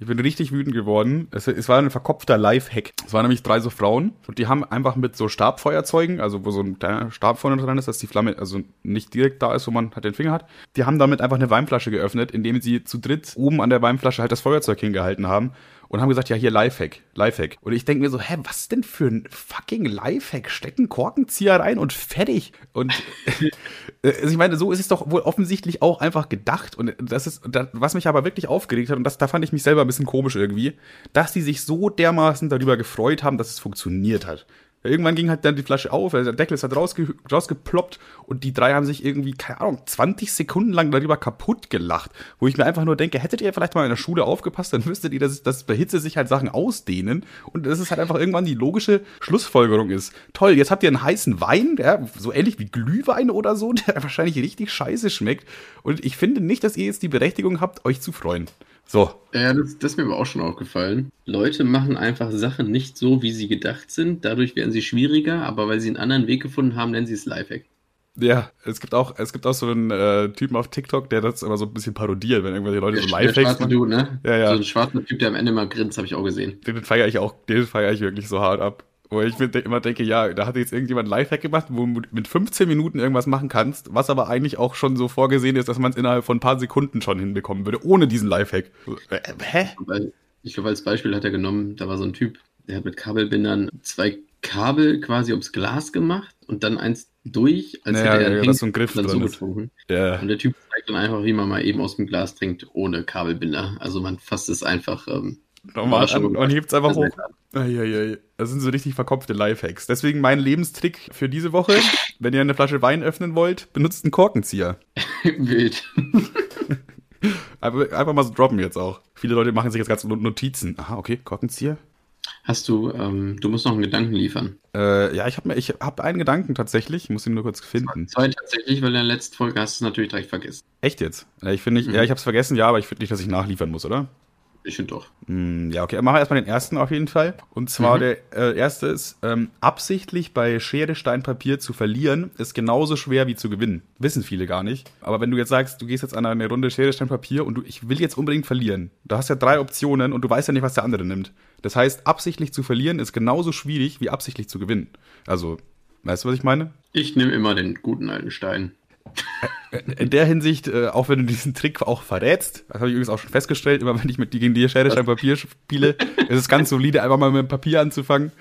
ich bin richtig wütend geworden. Es, es war ein verkopfter Live-Hack. Es waren nämlich drei so Frauen und die haben einfach mit so Stabfeuerzeugen, also wo so ein kleiner Stab vorne dran ist, dass die Flamme also nicht direkt da ist, wo man halt den Finger hat. Die haben damit einfach eine Weinflasche geöffnet, indem sie zu dritt oben an der Weinflasche halt das Feuerzeug hingehalten haben und haben gesagt, ja, hier Lifehack, Lifehack. Und ich denke mir so, hä, was denn für ein fucking Lifehack? Stecken Korkenzieher rein und fertig. Und [laughs] äh, also ich meine, so ist es doch wohl offensichtlich auch einfach gedacht. Und das ist, was mich aber wirklich aufgeregt hat, und das, da fand ich mich selber ein bisschen komisch irgendwie, dass die sich so dermaßen darüber gefreut haben, dass es funktioniert hat. Irgendwann ging halt dann die Flasche auf, also der Deckel ist halt rausge rausgeploppt und die drei haben sich irgendwie, keine Ahnung, 20 Sekunden lang darüber kaputt gelacht. Wo ich mir einfach nur denke, hättet ihr vielleicht mal in der Schule aufgepasst, dann wüsstet ihr, dass, dass bei Hitze sich halt Sachen ausdehnen und dass es halt einfach irgendwann die logische Schlussfolgerung ist. Toll, jetzt habt ihr einen heißen Wein, ja, so ähnlich wie Glühwein oder so, [laughs] der wahrscheinlich richtig scheiße schmeckt. Und ich finde nicht, dass ihr jetzt die Berechtigung habt, euch zu freuen. So. Ja, das, das ist mir aber auch schon aufgefallen. Leute machen einfach Sachen nicht so, wie sie gedacht sind. Dadurch werden sie schwieriger, aber weil sie einen anderen Weg gefunden haben, nennen sie es Lifehack. Ja, es gibt auch, es gibt auch so einen äh, Typen auf TikTok, der das immer so ein bisschen parodiert, wenn irgendwelche Leute der, so Lifehacks machen. Dude, ne? Ja, ja. So ein schwarzer Typ, der am Ende mal grinst, habe ich auch gesehen. Den feiere ich auch, den feiere ich wirklich so hart ab. Wo ich mir immer denke, ja, da hat jetzt irgendjemand ein Lifehack gemacht, wo du mit 15 Minuten irgendwas machen kannst, was aber eigentlich auch schon so vorgesehen ist, dass man es innerhalb von ein paar Sekunden schon hinbekommen würde, ohne diesen Lifehack. Äh, hä? Ich glaube, als Beispiel hat er genommen, da war so ein Typ, der hat mit Kabelbindern zwei Kabel quasi ums Glas gemacht und dann eins durch, als naja, hätte er ja, so einen Griff dann so getrunken. Ja. Und der Typ zeigt dann einfach, wie man mal eben aus dem Glas trinkt, ohne Kabelbinder. Also man fasst es einfach ähm, Normal an und hebt es einfach hoch. Eieiei. Das sind so richtig verkopfte Lifehacks. Deswegen mein Lebenstrick für diese Woche, [laughs] wenn ihr eine Flasche Wein öffnen wollt, benutzt einen Korkenzieher. [laughs] Wild. [laughs] einfach, einfach mal so droppen jetzt auch. Viele Leute machen sich jetzt ganz Notizen. Aha, okay, Korkenzieher. Hast du, ähm, du musst noch einen Gedanken liefern. Äh, ja, ich habe ich hab einen Gedanken tatsächlich, ich muss ihn nur kurz finden. Zwei tatsächlich, weil in der letzten Folge hast du es natürlich direkt vergessen. Echt jetzt? Ich finde, mhm. ja, ich habe es vergessen, ja, aber ich finde nicht, dass ich nachliefern muss, oder? Ich finde doch. Mm, ja, okay. Machen wir erstmal den ersten auf jeden Fall. Und zwar mhm. der äh, erste ist, ähm, absichtlich bei Schere, Stein, Papier zu verlieren, ist genauso schwer wie zu gewinnen. Wissen viele gar nicht. Aber wenn du jetzt sagst, du gehst jetzt an eine Runde Schere, Stein, Papier und du, ich will jetzt unbedingt verlieren. Du hast ja drei Optionen und du weißt ja nicht, was der andere nimmt. Das heißt, absichtlich zu verlieren ist genauso schwierig wie absichtlich zu gewinnen. Also, weißt du, was ich meine? Ich nehme immer den guten alten Stein. In der Hinsicht, äh, auch wenn du diesen Trick auch verrätst, das habe ich übrigens auch schon festgestellt, immer wenn ich mit gegen dir Schere, Stein, Papier spiele, ist es ganz solide, einfach mal mit dem Papier anzufangen.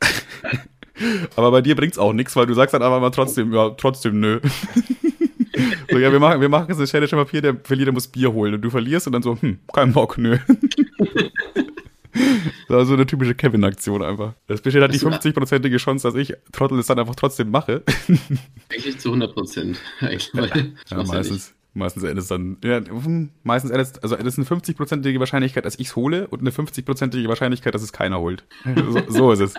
[laughs] Aber bei dir bringt's auch nichts, weil du sagst dann einfach mal trotzdem, ja, trotzdem nö. [laughs] so, ja, wir machen, wir machen jetzt eine Challenge im Papier, der Verlierer muss Bier holen und du verlierst und dann so, hm, kein Bock, nö. Das war so eine typische Kevin-Aktion einfach. Es besteht halt die 50-prozentige Chance, dass ich Trottel es dann einfach trotzdem mache. [laughs] Eigentlich zu 100 Prozent. Ja, meistens. Meistens endet es dann, ja, meistens endet also es ist eine 50-prozentige Wahrscheinlichkeit, dass ich es hole und eine 50-prozentige Wahrscheinlichkeit, dass es keiner holt. [laughs] So, so ist es.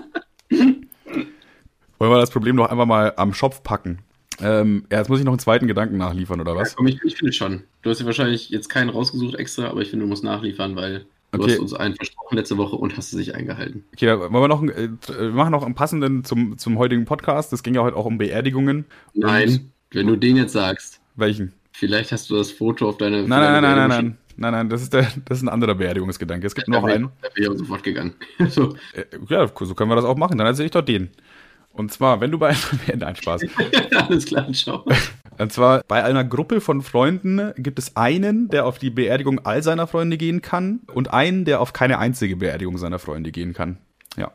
Wollen wir das Problem doch einfach mal am Schopf packen? Ähm, ja, jetzt muss ich noch einen zweiten Gedanken nachliefern, oder was? Ja, komm, ich, ich finde schon. Du hast ja wahrscheinlich jetzt keinen rausgesucht extra, aber ich finde, du musst nachliefern, weil du Okay. hast uns einen versprochen letzte Woche und hast es nicht eingehalten. Okay, wollen wir noch, einen, äh, wir machen noch einen passenden zum, zum heutigen Podcast. Es ging ja heute auch um Beerdigungen. Nein, wenn du den jetzt sagst, Welchen? vielleicht hast du das Foto auf deine. Nein, nein, nein, nein, nein, nein, nein, nein, das ist, der, das ist ein anderer Beerdigungsgedanke. Es gibt noch einen. Da bin ich auch sofort gegangen. [laughs] so. Äh, Ja, so können wir das auch machen. Dann erzähle ich doch den. Und zwar, wenn du bei [laughs] Nein, Spaß. [laughs] Alles klar, ciao. Und zwar bei einer Gruppe von Freunden gibt es einen, der auf die Beerdigung all seiner Freunde gehen kann und einen, der auf keine einzige Beerdigung seiner Freunde gehen kann. Ja.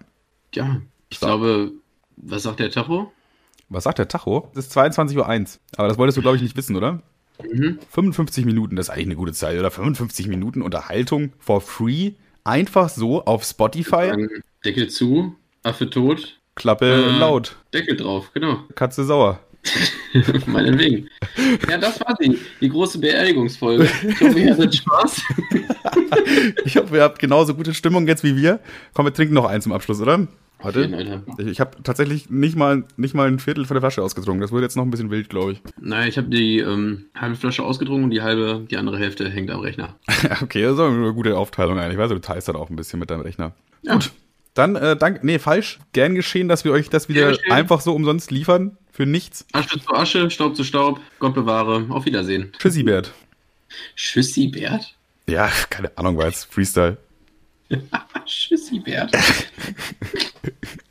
Ja, ich So. glaube, was sagt der Tacho? Was sagt der Tacho? Es ist 22.01 Uhr. Aber das wolltest du, glaube ich, nicht wissen, oder? Mhm. 55 Minuten, das ist eigentlich eine gute Zeit, oder? 55 Minuten Unterhaltung for free. Einfach so auf Spotify. Deckel zu, Affe tot, Klappe Äh. laut. Deckel drauf, genau. Katze sauer. [laughs] Meinetwegen. Ja, das war sie. Die große Beerdigungsfolge. Ich hoffe, ihr hattet Spaß. [laughs] Ich hoffe, ihr habt genauso gute Stimmung jetzt wie wir. Komm, wir trinken noch eins zum Abschluss, oder? Warte. Ich, ich habe tatsächlich nicht mal, nicht mal ein Viertel von der Flasche ausgetrunken. Das wurde jetzt noch ein bisschen wild, glaube ich. Naja, ich habe die ähm, halbe Flasche ausgetrunken und die halbe, die andere Hälfte hängt am Rechner. [laughs] okay, das ist auch eine gute Aufteilung eigentlich. Ich weiß, du teilst halt auch ein bisschen mit deinem Rechner. Ja. Gut. Dann, äh, danke, nee, falsch. Gern geschehen, dass wir euch das wieder einfach so umsonst liefern. Für nichts. Asche zu Asche, Staub zu Staub. Gott bewahre. Auf Wiedersehen. Tschüssi, Bert. Tschüssi, Bert. Ja, keine Ahnung, war jetzt Freestyle. [laughs] Tschüssi, Bert. [laughs]